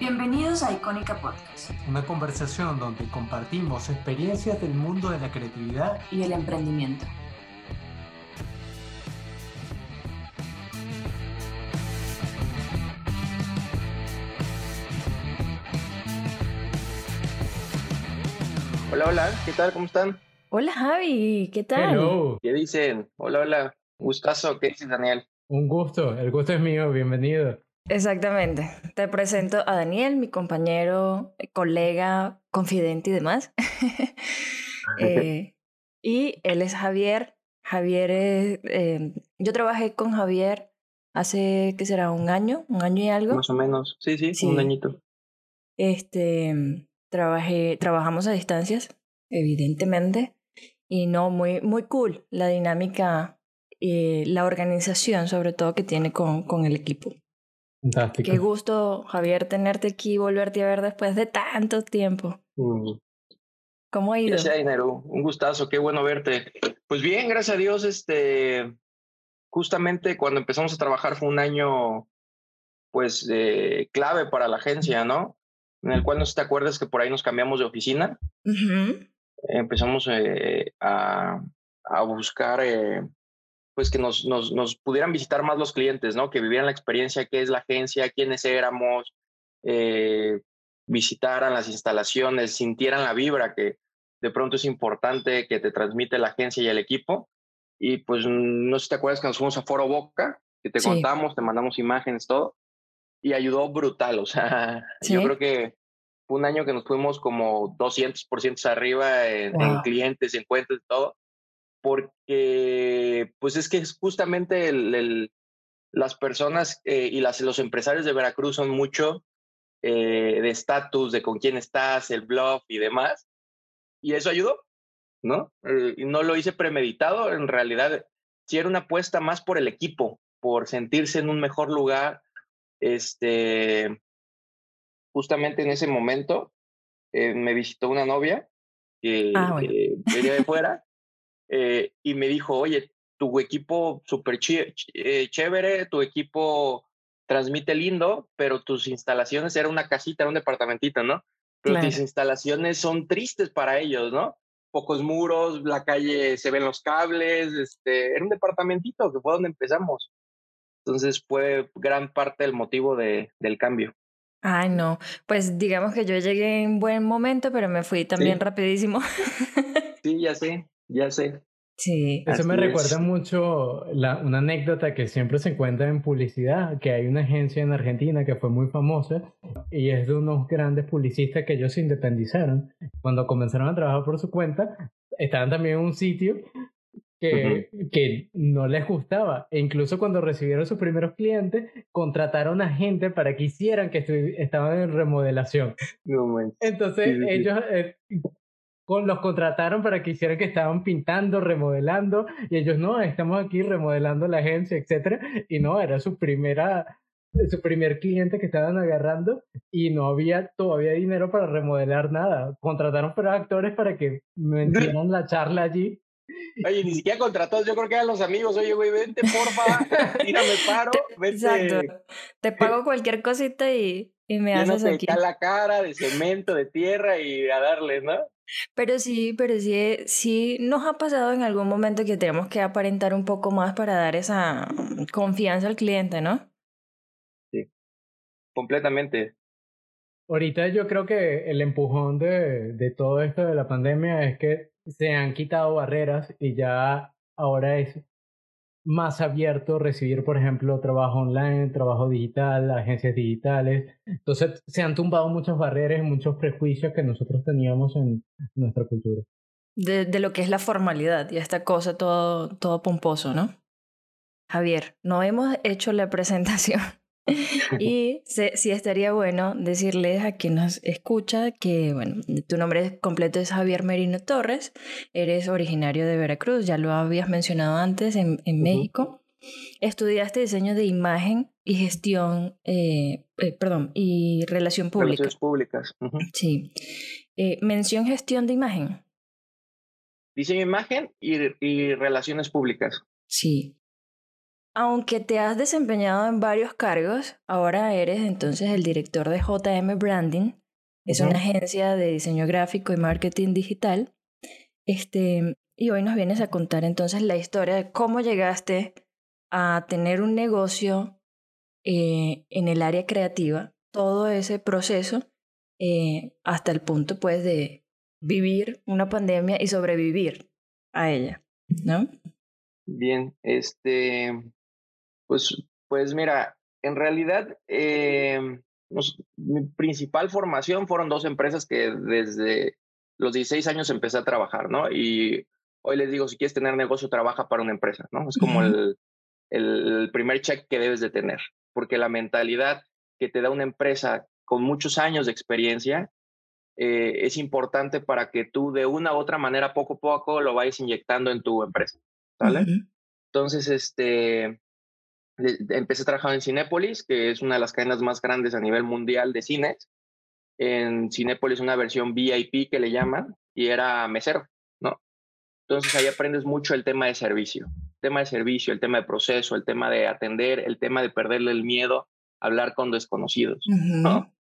Bienvenidos a Icónica Podcast. Una conversación donde compartimos experiencias del mundo de la creatividad y el emprendimiento. Hola, hola, ¿qué tal? ¿Cómo están? Hola Javi, ¿qué tal? Hello. ¿Qué dicen? Hola, hola. Gustazo, ¿qué dices, Daniel? Un gusto, el gusto es mío, bienvenido. Exactamente. Te presento a Daniel, mi compañero, colega, confidente y demás. Eh, y él es Javier. Javier es... eh, yo trabajé con Javier hace, ¿qué será? ¿Un año? ¿Un año y algo? Más o menos. Sí, sí, Sí. un añito. Este, trabajé, trabajamos a distancias, evidentemente, y no, muy, muy cool la dinámica y la organización, sobre todo, que tiene con, con el equipo. Fantástico. Qué gusto, Javier, tenerte aquí y volverte a ver después de tanto tiempo. Mm. ¿Cómo ha ido? Ya sea, Dinero, un gustazo, qué bueno verte. Pues bien, gracias a Dios, este, justamente cuando empezamos a trabajar fue un año, pues, eh, clave para la agencia, ¿no? En el cual no sé si te acuerdas que por ahí nos cambiamos de oficina. Empezamos eh, a, a buscar eh, pues que nos, nos, nos pudieran visitar más los clientes, ¿no? Que vivieran la experiencia, qué es la agencia, quiénes éramos, eh, visitaran las instalaciones, sintieran la vibra que de pronto es importante que te transmite la agencia y el equipo. Y pues no sé si te acuerdas que nos fuimos a Foro Boca, que te Sí. contamos, te mandamos imágenes, todo, y ayudó brutal. O sea, yo Sí. creo que fue un año que nos fuimos como 200% arriba en, en Wow. clientes, en cuentas y todo, porque pues es que justamente el- el- las personas eh, y las, los empresarios de Veracruz son mucho eh, de estatus, de con quién estás, el bluff y demás, y eso ayudó, ¿no? Eh, no lo hice premeditado, en realidad sí era una apuesta más por el equipo, por sentirse en un mejor lugar, este, justamente en ese momento eh, me visitó una novia que Ah, bueno. eh, venía de fuera eh, y me dijo, oye, tu equipo súper eh, chévere, tu equipo transmite lindo, pero tus instalaciones era una casita, era un departamentito, ¿no? Pero tus Claro. instalaciones son tristes para ellos, ¿no? Pocos muros, la calle se ven los cables, este, era un departamentito que fue donde empezamos. Entonces fue gran parte del motivo de, del cambio. Ay, no. Pues digamos que yo llegué en buen momento, pero me fui también Sí. rapidísimo. Sí, ya sé, ya sé. Sí. Eso me recuerda es. mucho la, una anécdota que siempre se encuentra en publicidad, que hay una agencia en Argentina que fue muy famosa y es de unos grandes publicistas que ellos se independizaron. Cuando comenzaron a trabajar por su cuenta, estaban también en un sitio que, que no les gustaba. E incluso cuando recibieron sus primeros clientes, contrataron a gente para que hicieran que estaban en remodelación. No. Entonces Sí, sí, sí. ellos eh, con, los contrataron para que hicieran que estaban pintando, remodelando, y ellos no, estamos aquí remodelando la agencia, etcétera, y no, era su primera su primer cliente que estaban agarrando y no había todavía dinero para remodelar nada. Contrataron para actores para que metieran la charla allí. Oye, ni siquiera contratados, yo creo que eran los amigos. Oye, güey, vente, porfa, tírame paro, vente, Exacto. Te pago cualquier cosita y, y me haces llénate aquí. acá la cara de cemento, de tierra y a darle, ¿no? Pero sí, pero sí, sí nos ha pasado en algún momento que tenemos que aparentar un poco más para dar esa mm, confianza al cliente, ¿no? Completamente. Ahorita yo creo que el empujón de, de todo esto de la pandemia es que se han quitado barreras y ya ahora es más abierto recibir, por ejemplo, trabajo online, trabajo digital, agencias digitales. Entonces se han tumbado muchas barreras muchos prejuicios que nosotros teníamos en nuestra cultura. De, de lo que es la formalidad y esta cosa todo, todo pomposo, ¿no? Javier, no hemos hecho la presentación y sí estaría bueno decirles a quien nos escucha que, bueno, tu nombre completo es Javier Merino Torres, eres originario de Veracruz, ya lo habías mencionado antes en, en. México. Estudiaste diseño de imagen y gestión, eh, eh, perdón, y relación pública. Relaciones públicas. Sí. Eh, mención gestión de imagen. Diseño de imagen y, y relaciones públicas. Sí. Aunque te has desempeñado en varios cargos, ahora eres entonces el director de JM Branding, es una agencia de diseño gráfico y marketing digital. Este, y hoy nos vienes a contar entonces la historia de cómo llegaste a tener un negocio eh, en el área creativa, todo ese proceso eh, hasta el punto pues de vivir una pandemia y sobrevivir a ella, ¿no? Bien, este, pues, pues mira, en realidad eh, mi principal formación fueron dos empresas que desde los 16 años empecé a trabajar, ¿no? Y hoy les digo, si quieres tener negocio, trabaja para una empresa, ¿no? Es como el, el primer check que debes de tener, porque la mentalidad que te da una empresa con muchos años de experiencia eh, es importante para que tú de una u otra manera poco a poco lo vayas inyectando en tu empresa, ¿vale? Entonces, este, empecé a trabajar en Cinépolis, que es una de las cadenas más grandes a nivel mundial de cines. En Cinépolis una versión VIP que le llaman y era mesero, ¿no? Entonces ahí aprendes mucho el tema de servicio, el tema de servicio, el tema de proceso, el tema de atender, el tema de perderle el miedo a hablar con desconocidos, ¿no?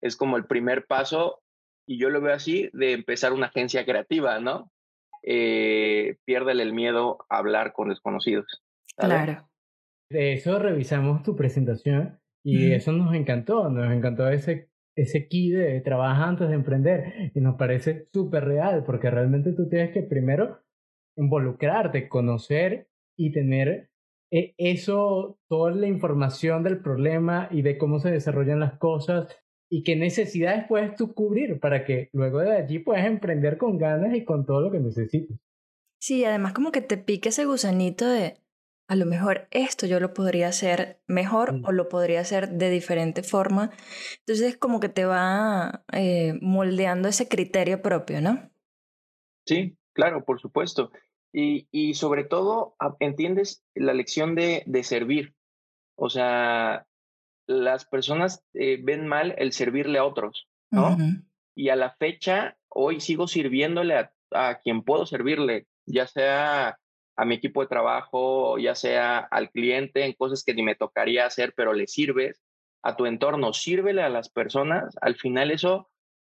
Es como el primer paso y yo lo veo así de empezar una agencia creativa, ¿no? Eh, piérdele el miedo a hablar con desconocidos. Claro. De eso revisamos tu presentación y eso nos encantó, nos encantó ese, ese key de trabajar antes de emprender y nos parece súper real porque realmente tú tienes que primero involucrarte, conocer y tener eh, eso, toda la información del problema y de cómo se desarrollan las cosas y qué necesidades puedes tú cubrir para que luego de allí puedas emprender con ganas y con todo lo que necesites. Sí, además como que te pique ese gusanito de a lo mejor esto yo lo podría hacer mejor mm. o lo podría hacer de diferente forma. Entonces como que te va eh, moldeando ese criterio propio, ¿no? Sí, claro, por supuesto. Y, y sobre todo entiendes la lección de, de servir. O sea, las personas eh, ven mal el servirle a otros, ¿no? Y a la fecha, hoy sigo sirviéndole a, a quien puedo servirle, ya sea a mi equipo de trabajo, ya sea al cliente en cosas que ni me tocaría hacer, pero le sirves a tu entorno, sírvele a las personas, al final eso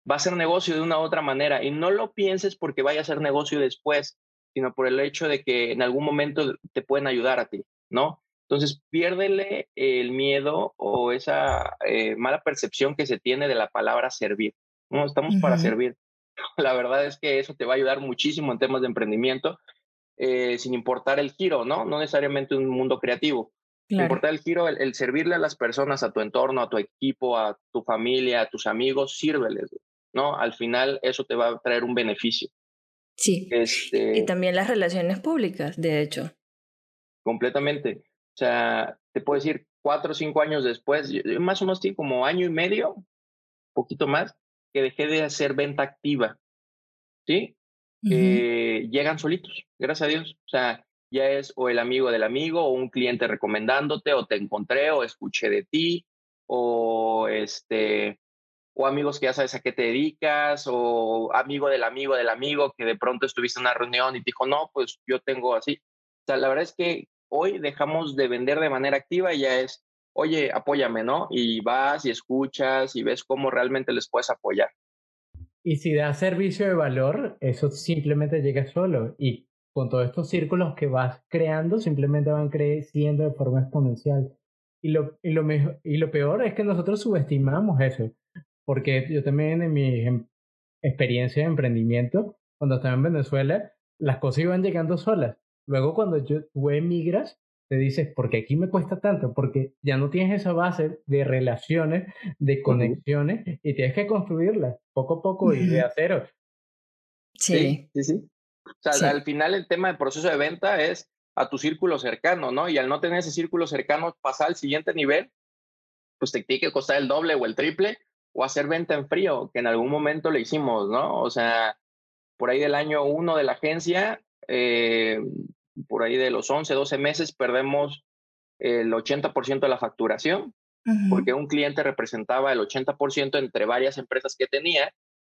va a ser negocio de una u otra manera y no lo pienses porque vaya a ser negocio después, sino por el hecho de que en algún momento te pueden ayudar a ti, ¿no? Entonces, piérdele el miedo o esa eh, mala percepción que se tiene de la palabra servir. No, estamos para servir. La verdad es que eso te va a ayudar muchísimo en temas de emprendimiento eh, sin importar el giro, ¿no? No necesariamente un mundo creativo. Sin importar el giro, el, servirle a las personas, a tu entorno, a tu equipo, a tu familia, a tus amigos, sírveles, ¿no? Al final eso te va a traer un beneficio. Sí. Este y también las relaciones públicas, de hecho. Completamente. O sea, te puedo decir, cuatro o cinco años después, más o menos como año y medio, poquito más, que dejé de hacer venta activa. ¿Sí? Eh, llegan solitos, gracias a Dios. O sea, ya es o el amigo del amigo o un cliente recomendándote o te encontré o escuché de ti o este o amigos que ya sabes a qué te dedicas o amigo del amigo del amigo que de pronto estuviste en una reunión y te dijo, "No, pues yo tengo así." O sea, la verdad es que hoy dejamos de vender de manera activa y ya es, "Oye, apóyame", ¿no? Y vas y escuchas y ves cómo realmente les puedes apoyar. Y si da servicio de valor, eso simplemente llega solo. Y con todos estos círculos que vas creando, simplemente van creciendo de forma exponencial. Y lo, y lo, mejor, y lo peor es que nosotros subestimamos eso. Porque yo también en mi em, experiencia de emprendimiento, cuando estaba en Venezuela, las cosas iban llegando solas. Luego cuando yo, tú emigras, te dices, porque aquí me cuesta tanto? Porque ya no tienes esa base de relaciones, de conexiones, y tienes que construirlas poco a poco y de a cero. Sí. Sí, sí, O sea, al final el tema del proceso de venta es a tu círculo cercano, ¿no? Y al no tener ese círculo cercano, pasar al siguiente nivel, pues te tiene que costar el doble o el triple, o hacer venta en frío, que en algún momento le hicimos, ¿no? O sea, por ahí del año uno de la agencia, eh, por ahí de los 11, 12 meses perdemos el 80% de la facturación, porque un cliente representaba el 80% entre varias empresas que tenía.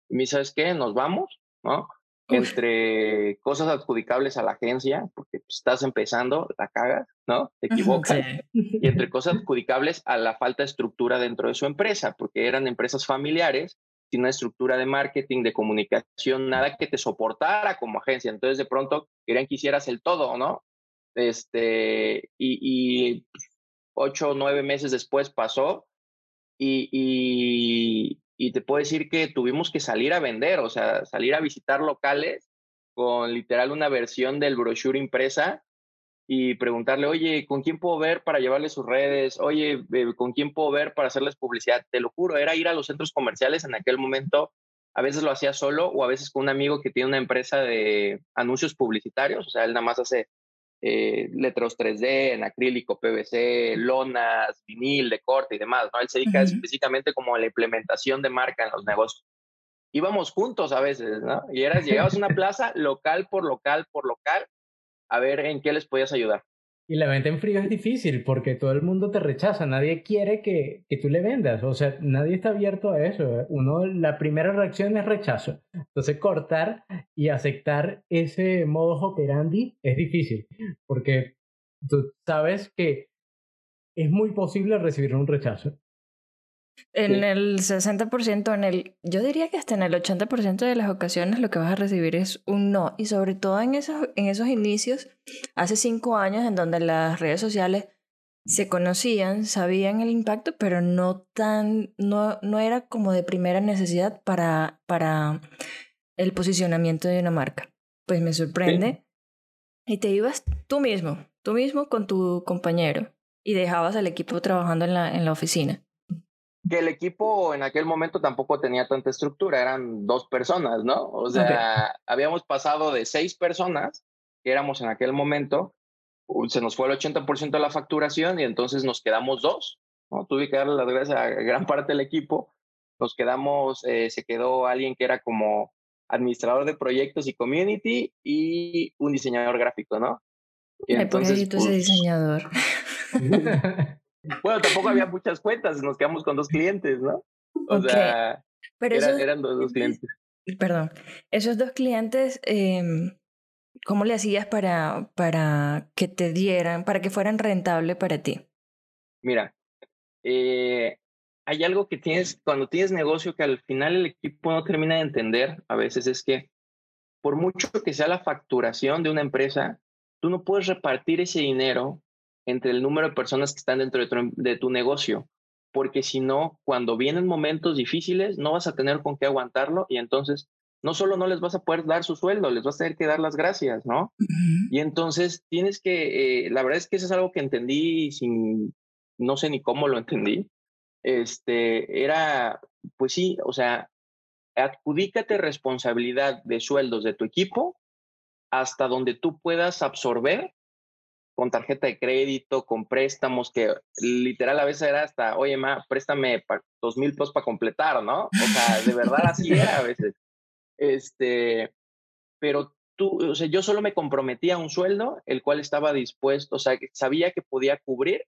Y me ¿sabes qué? Nos vamos, ¿no? entre cosas adjudicables a la agencia, porque pues, estás empezando, la cagas, ¿no? Te equivocas. Y entre cosas adjudicables a la falta de estructura dentro de su empresa, porque eran empresas familiares sin una estructura de marketing, de comunicación, nada que te soportara como agencia. Entonces, de pronto querían que hicieras el todo, ¿no? Este, y, ocho o nueve meses después pasó y, y, y te puedo decir que tuvimos que salir a vender, o sea, salir a visitar locales con literal una versión del brochure impresa y preguntarle, oye, ¿con quién puedo ver para llevarle sus redes? Oye, eh, ¿con quién puedo ver para hacerles publicidad? Te lo juro, era ir a los centros comerciales en aquel momento. A veces lo hacía solo o a veces con un amigo que tiene una empresa de anuncios publicitarios, o sea, él nada más hace eh, letros 3D, en acrílico, PVC, lonas, vinil, de corte y demás, ¿no? Él se dedica específicamente como a la implementación de marca en los negocios. Íbamos juntos a veces, ¿no? Y eras, llegabas a una plaza local por local por local a ver en qué les podías ayudar. Y la venta en frío es difícil porque todo el mundo te rechaza, nadie quiere que, que tú le vendas, o sea, nadie está abierto a eso. ¿eh? Uno, la primera reacción es rechazo. Entonces, cortar y aceptar ese modo operandi es difícil porque tú sabes que es muy posible recibir un rechazo. En el 60%, en el, yo diría que hasta en el 80% de las ocasiones lo que vas a recibir es un no. Y sobre todo en esos, en esos inicios, hace cinco años, en donde las redes sociales se conocían, sabían el impacto, pero no tan, no, no era como de primera necesidad para, para el posicionamiento de una marca. Pues me sorprende. Y te ibas tú mismo, tú mismo con tu compañero, y dejabas al equipo trabajando en la, en la oficina que el equipo en aquel momento tampoco tenía tanta estructura, eran dos personas, ¿no? O sea, habíamos pasado de seis personas, que éramos en aquel momento, se nos fue el 80% de la facturación y entonces nos quedamos dos, ¿no? Tuve que darle las gracias a gran parte del equipo, nos quedamos, eh, se quedó alguien que era como administrador de proyectos y community y un diseñador gráfico, ¿no? Y entonces, ese pues diseñador. Bueno, tampoco había muchas cuentas, nos quedamos con dos clientes, ¿no? O sea, Pero eran dos, clientes. Perdón, esos dos clientes, em, ¿cómo le hacías para, para que te dieran, para que fueran rentables para ti? Mira, eh, hay algo que tienes, cuando tienes negocio que al final el equipo no termina de entender, a veces es que por mucho que sea la facturación de una empresa, tú no puedes repartir ese dinero entre el número de personas que están dentro de tu, negocio, porque si no, cuando vienen momentos difíciles, no vas a tener con qué aguantarlo y entonces no solo no les vas a poder dar su sueldo, les vas a tener que dar las gracias, ¿no? Y entonces tienes que, eh, la verdad es que eso es algo que entendí sin, no sé ni cómo lo entendí, este, era, pues sí, o sea, adjudícate responsabilidad de sueldos de tu equipo hasta donde tú puedas absorber con tarjeta de crédito, con préstamos, que literal a veces era hasta, oye, ma, préstame dos mil pesos para completar, ¿no? O sea, de verdad así era a veces. Este, pero tú, o sea, yo solo me comprometía a un sueldo, el cual estaba dispuesto, o sea, sabía que podía cubrir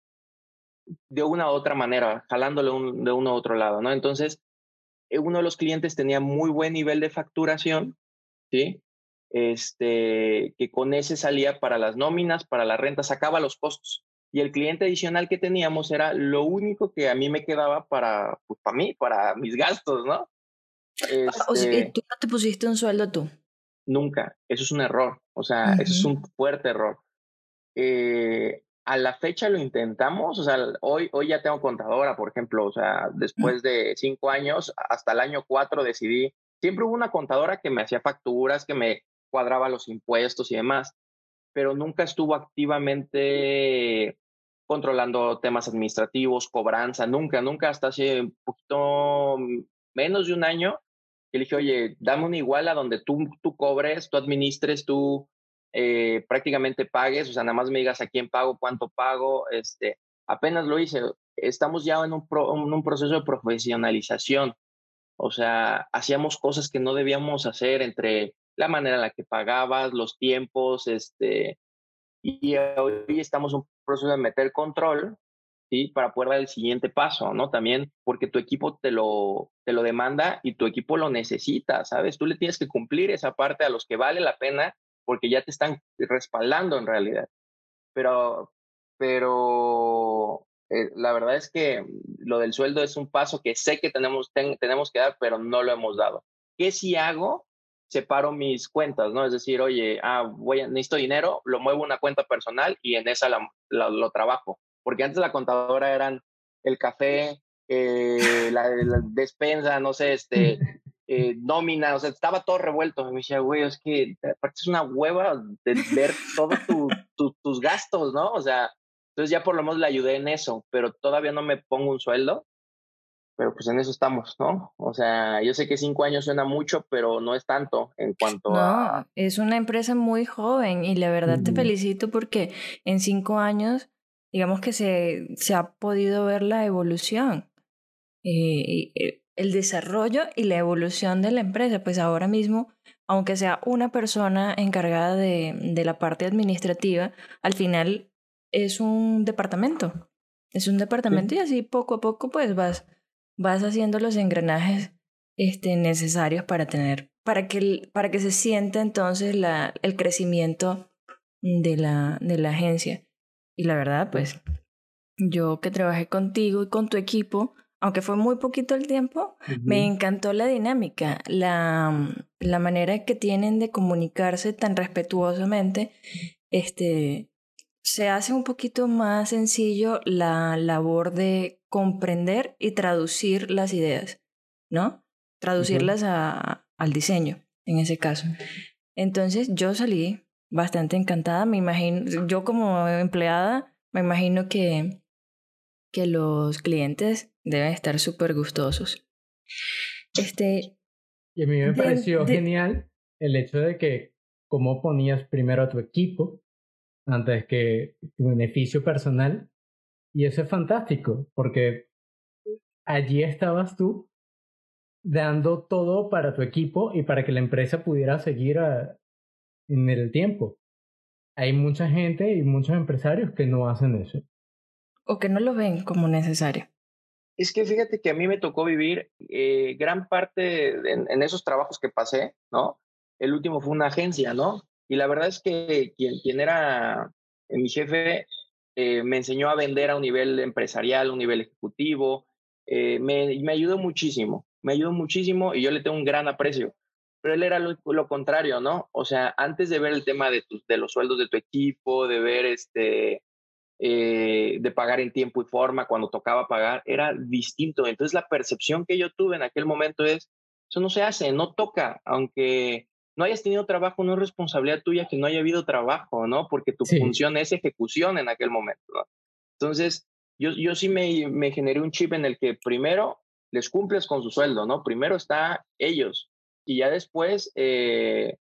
de una u otra manera, jalándole de uno u otro lado, ¿no? Entonces, eh, uno de los clientes tenía muy buen nivel de facturación, ¿sí? Este, que con ese salía para las nóminas, para la renta, sacaba los costos. Y el cliente adicional que teníamos era lo único que a mí me quedaba para, pues, para mí, para mis gastos, ¿no? o sea, este ¿tú no te pusiste un sueldo tú? Nunca, eso es un error, o sea, eso es un fuerte error. Eh, a la fecha lo intentamos, o sea, hoy, hoy ya tengo contadora, por ejemplo, o sea, después de cinco años, hasta el año cuatro decidí, siempre hubo una contadora que me hacía facturas, que me cuadraba los impuestos y demás, pero nunca estuvo activamente controlando temas administrativos, cobranza, nunca, nunca, hasta hace un poquito menos de un año, que le dije, oye, dame una igual a donde tú, tú cobres, tú administres, tú eh, prácticamente pagues, o sea, nada más me digas a quién pago, cuánto pago, este, apenas lo hice, estamos ya en un, en un proceso de profesionalización, o sea, hacíamos cosas que no debíamos hacer entre la manera en la que pagabas, los tiempos, este, y hoy estamos en un proceso de meter control ¿sí? Para poder dar el siguiente paso, ¿no? También porque tu equipo te lo, te lo demanda y tu equipo lo necesita, ¿sabes? Tú le tienes que cumplir esa parte a los que vale la pena porque ya te están respaldando en realidad. Pero, pero eh, la verdad es que lo del sueldo es un paso que sé que tenemos, tenemos que dar, pero no lo hemos dado. ¿Qué si hago? Separo mis cuentas, ¿no? Es decir, oye, ah, voy a, necesito dinero, lo muevo a una cuenta personal y en esa lo trabajo porque antes la contadora eran el café, eh, la, despensa, no sé, este, eh, nómina, o sea, estaba todo revuelto. me decía, güey, es que aparte es una hueva de ver todos tus gastos, ¿no? O sea, entonces ya por lo menos le ayudé en eso, pero todavía no me pongo un sueldo. Pero pues en eso estamos, ¿no? O sea, yo sé que cinco años suena mucho, pero no es tanto en cuanto no, Es una empresa muy joven y la verdad te felicito porque en cinco años digamos que se, se ha podido ver la evolución, eh, eh, el desarrollo y la evolución de la empresa. Pues ahora mismo, aunque sea una persona encargada de, de la parte administrativa, al final es un departamento. Es un departamento y así poco a poco pues vas, vas haciendo los engranajes este, necesarios para tener, para que, para que se sienta entonces la, el crecimiento de la, de la agencia. Y la verdad, pues yo que trabajé contigo y con tu equipo, aunque fue muy poquito el tiempo, me encantó la dinámica, la, la manera que tienen de comunicarse tan respetuosamente. Este, se hace un poquito más sencillo la labor de comprender y traducir las ideas, ¿no? Traducirlas a, al diseño, en ese caso. Entonces yo salí bastante encantada. Me imagino, yo como empleada, me imagino que, que los clientes deben estar súper gustosos. Este, y a mí me pareció genial el hecho de que cómo ponías primero a tu equipo antes que tu beneficio personal. Y eso es fantástico, porque allí estabas tú dando todo para tu equipo y para que la empresa pudiera seguir a, en el tiempo. Hay mucha gente y muchos empresarios que no hacen eso. O que no lo ven como necesario. Es que fíjate que a mí me tocó vivir eh, gran parte en, esos trabajos que pasé, ¿no? El último fue una agencia, ¿no? Y la verdad es que quien, quien era eh, mi jefe eh, me enseñó a vender a un nivel empresarial, a un nivel ejecutivo, me, me ayudó muchísimo, me ayudó muchísimo y yo le tengo un gran aprecio pero él era lo, contrario, ¿no? O sea, antes de ver el tema de, de los sueldos de tu equipo, de ver este, eh, de pagar en tiempo y forma cuando tocaba pagar, era distinto. Entonces la percepción que yo tuve en aquel momento es, eso no se hace, no toca, aunque no hayas tenido trabajo, no es responsabilidad tuya que no haya habido trabajo, ¿no? Porque tu función es ejecución en aquel momento, ¿no? Entonces, yo, yo sí me, me generé un chip en el que primero les cumples con su sueldo, ¿no? Primero está ellos, y ya después, eh,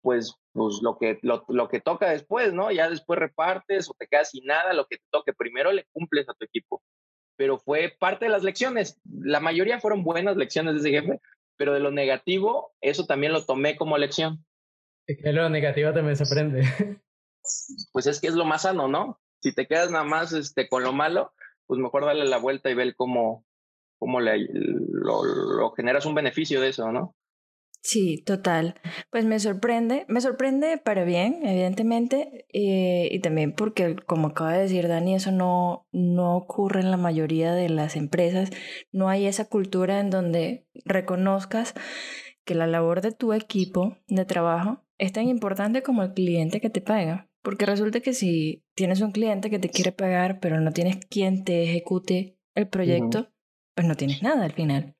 pues, pues lo, que, lo, lo, que toca después, ¿no? Ya después repartes o te quedas sin nada, lo que te toque. Primero le cumples a tu equipo. Pero fue parte de las lecciones. La mayoría fueron buenas lecciones de ese jefe, pero de lo negativo, eso también lo tomé como lección. Es que lo negativo también se aprende. Pues es que es lo más sano, ¿no? Si te quedas nada más este, con lo malo, pues mejor darle la vuelta y ver cómo, cómo le, lo, lo generas un beneficio de eso, ¿no? Sí, total. Pues me sorprende, me sorprende para bien, evidentemente, eh, y también porque, como acaba de decir Dani, eso no, no ocurre en la mayoría de las empresas. No hay esa cultura en donde reconozcas que la labor de tu equipo de trabajo es tan importante como el cliente que te paga. Porque resulta que si tienes un cliente que te quiere pagar, pero no tienes quien te ejecute el proyecto, pues no tienes nada al final.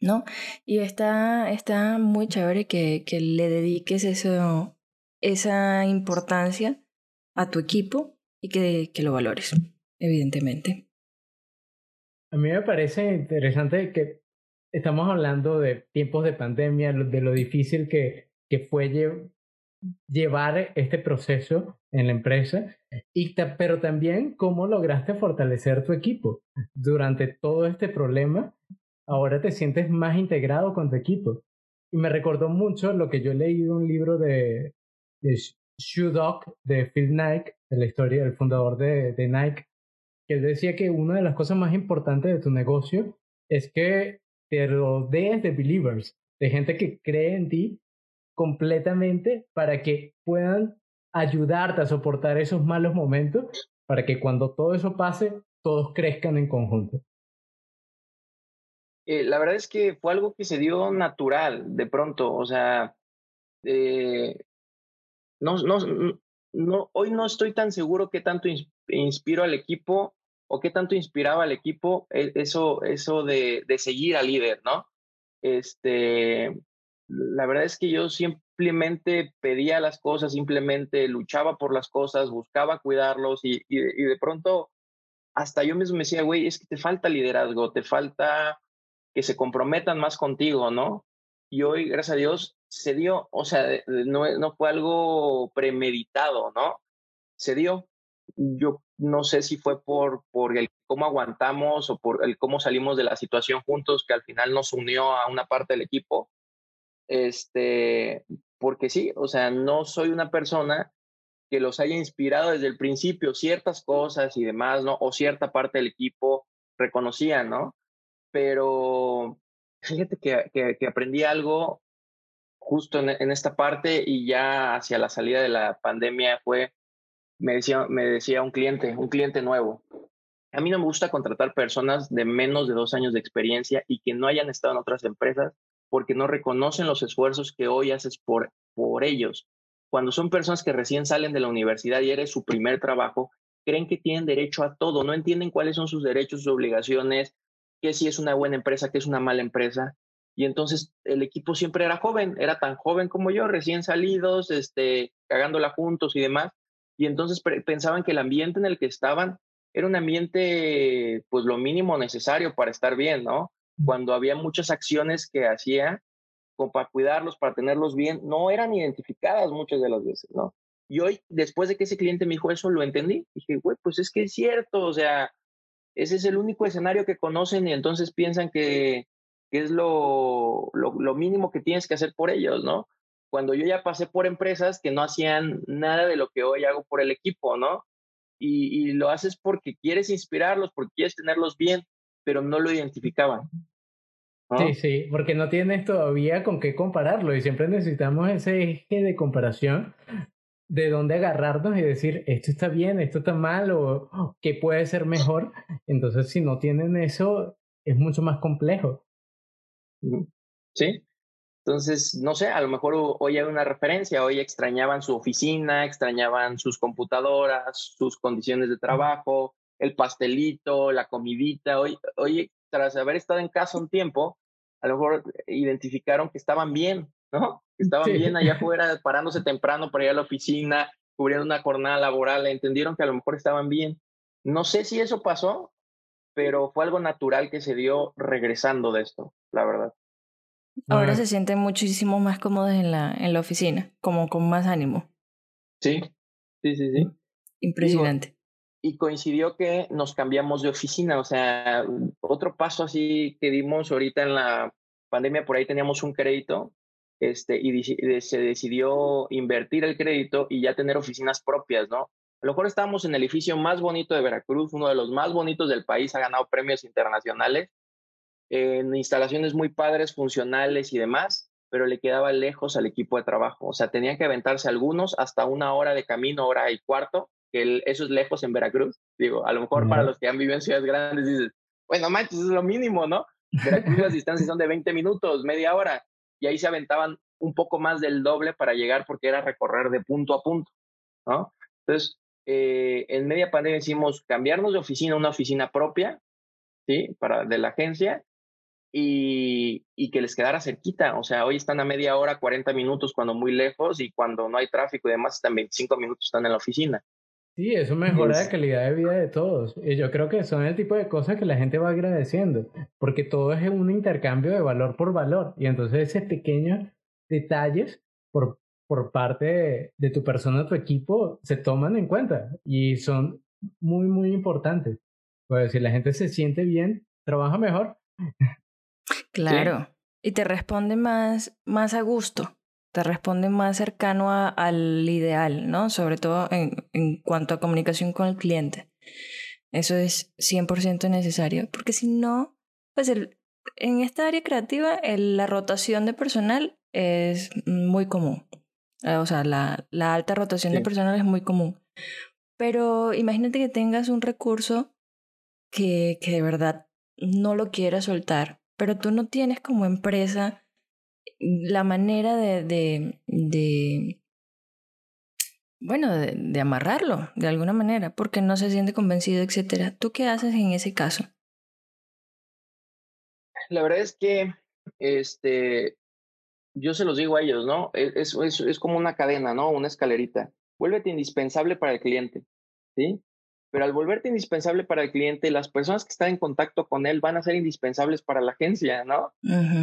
¿No? Y está, está muy chévere que, que le dediques eso, esa importancia a tu equipo y que, que lo valores, evidentemente. A mí me parece interesante que estamos hablando de tiempos de pandemia, de lo difícil que, que fue llevar este proceso en la empresa, y pero también cómo lograste fortalecer tu equipo durante todo este problema ahora te sientes más integrado con tu equipo. Y me recordó mucho lo que yo leí de un libro de, Shoe Dog de Phil Nike, de la historia del fundador de, de Nike, que él decía que una de las cosas más importantes de tu negocio es que te rodees de believers, de gente que cree en ti completamente para que puedan ayudarte a soportar esos malos momentos, para que cuando todo eso pase, todos crezcan en conjunto. Eh, la verdad es que fue algo que se dio natural de pronto, o sea, eh, no, hoy no estoy tan seguro qué tanto inspiro al equipo o qué tanto inspiraba al equipo e, eso, eso de, seguir al líder, ¿no? Este, la verdad es que yo simplemente pedía las cosas, simplemente luchaba por las cosas, buscaba cuidarlos y, y de pronto hasta yo mismo me decía, güey, es que te falta liderazgo, te falta que se comprometan más contigo, ¿no? Y hoy, gracias a Dios, se dio, o sea, no, fue algo premeditado, ¿no? Se dio. Yo no sé si fue por, por el cómo aguantamos o por el cómo salimos de la situación juntos, que al final nos unió a una parte del equipo. Este, porque sí, o sea, no soy una persona que los haya inspirado desde el principio, ciertas cosas y demás, ¿no? O cierta parte del equipo reconocían, ¿no? Pero fíjate que, que, aprendí algo justo en, esta parte y ya hacia la salida de la pandemia fue, me decía, me decía un cliente, un cliente nuevo. A mí no me gusta contratar personas de menos de dos años de experiencia y que no hayan estado en otras empresas porque no reconocen los esfuerzos que hoy haces por, por ellos. Cuando son personas que recién salen de la universidad y eres su primer trabajo, creen que tienen derecho a todo, no entienden cuáles son sus derechos, sus obligaciones, que si es una buena empresa, que es una mala empresa. Y entonces el equipo siempre era joven, era tan joven como yo, recién salidos, este, cagándola juntos y demás. Y entonces pensaban que el ambiente en el que estaban era un ambiente, pues lo mínimo necesario para estar bien, ¿no? Cuando había muchas acciones que hacía como para cuidarlos, para tenerlos bien, no eran identificadas muchas de las veces, ¿no? Y hoy, después de que ese cliente me dijo eso, lo entendí. Dije, güey, pues es que es cierto, o sea, ese es el único escenario que conocen y entonces piensan que, es lo, lo, mínimo que tienes que hacer por ellos, ¿no? Cuando yo ya pasé por empresas que no hacían nada de lo que hoy hago por el equipo, ¿no? Y, lo haces porque quieres inspirarlos, porque quieres tenerlos bien, pero no lo identificaban. Sí, sí, porque no tienes todavía con qué compararlo y siempre necesitamos ese eje de comparación de dónde agarrarnos y decir, esto está bien, esto está mal o qué puede ser mejor. Entonces, si no tienen eso, es mucho más complejo. Sí. Entonces, no sé, a lo mejor hoy hay una referencia, hoy extrañaban su oficina, extrañaban sus computadoras, sus condiciones de trabajo, el pastelito, la comidita. Hoy, hoy, tras haber estado en casa un tiempo, a lo mejor identificaron que estaban bien, ¿no? Estaban bien allá afuera, parándose temprano para ir a la oficina, cubriendo una jornada laboral, entendieron que a lo mejor estaban bien. No sé si eso pasó, pero fue algo natural que se dio regresando de esto, la verdad. Ahora se sienten muchísimo más cómodos en la, en la oficina, como con más ánimo. Sí, sí, sí, sí. Impresionante. y coincidió que nos cambiamos de oficina, o sea, otro paso así que dimos ahorita en la pandemia, por ahí teníamos un crédito este, y se decidió invertir el crédito y ya tener oficinas propias, ¿no? A lo mejor estábamos en el edificio más bonito de Veracruz, uno de los más bonitos del país, ha ganado premios internacionales, en instalaciones muy padres, funcionales y demás, pero le quedaba lejos al equipo de trabajo. O sea, tenían que aventarse algunos hasta una hora de camino, hora y cuarto, que eso es lejos en Veracruz. Digo, a lo mejor para los que han vivido en ciudades grandes dices, bueno, manches, es lo mínimo, ¿no? Veracruz las distancias son de 20 minutos, media hora y ahí se aventaban un poco más del doble para llegar porque era recorrer de punto a punto, ¿no? Entonces, eh, en media pandemia decimos cambiarnos de oficina a una oficina propia, ¿sí? Para, de la agencia y, y, que les quedara cerquita. O sea, hoy están a media hora, 40 minutos cuando muy lejos y cuando no hay tráfico y demás están 25 minutos, están en la oficina. Sí, eso mejora la calidad de vida de todos. Y yo creo que son el tipo de cosas que la gente va agradeciendo, porque todo es un intercambio de valor por valor. Y entonces esos pequeños detalles por, por parte de, tu persona, tu equipo, se toman en cuenta y son muy, muy importantes. Pues si la gente se siente bien, trabaja mejor. Claro. Y te responde más, más a gusto te responde más cercano al ideal, ¿no? Sobre todo en, en, cuanto a comunicación con el cliente. Eso es 100% necesario, porque si no, pues el, en esta área creativa la rotación de personal es muy común. O sea, la, la alta rotación de personal es muy común. Pero imagínate que tengas un recurso que, que de verdad no lo quieras soltar, pero tú no tienes como empresa la manera de, de, de bueno, de, de, amarrarlo de alguna manera, porque no se siente convencido, etcétera. ¿Tú qué haces en ese caso? La verdad es que este, yo se los digo a ellos, ¿no? E, es, es, es como una cadena, ¿no? Una escalerita. Vuélvete indispensable para el cliente, ¿sí? Pero al volverte indispensable para el cliente, las personas que están en contacto con él van a ser indispensables para la agencia, ¿no?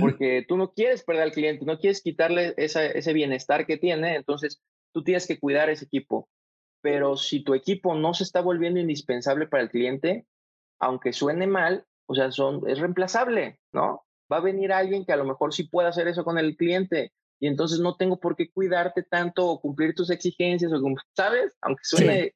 Porque tú no quieres perder al cliente, no quieres quitarle esa, ese bienestar que tiene, entonces tú tienes que cuidar ese equipo. Pero si tu equipo no se está volviendo indispensable para el cliente, aunque suene mal, o sea, son, es reemplazable, ¿no? Va a venir alguien que a lo mejor sí pueda hacer eso con el cliente y entonces no tengo por qué cuidarte tanto o cumplir tus exigencias, o, ¿sabes? Aunque suene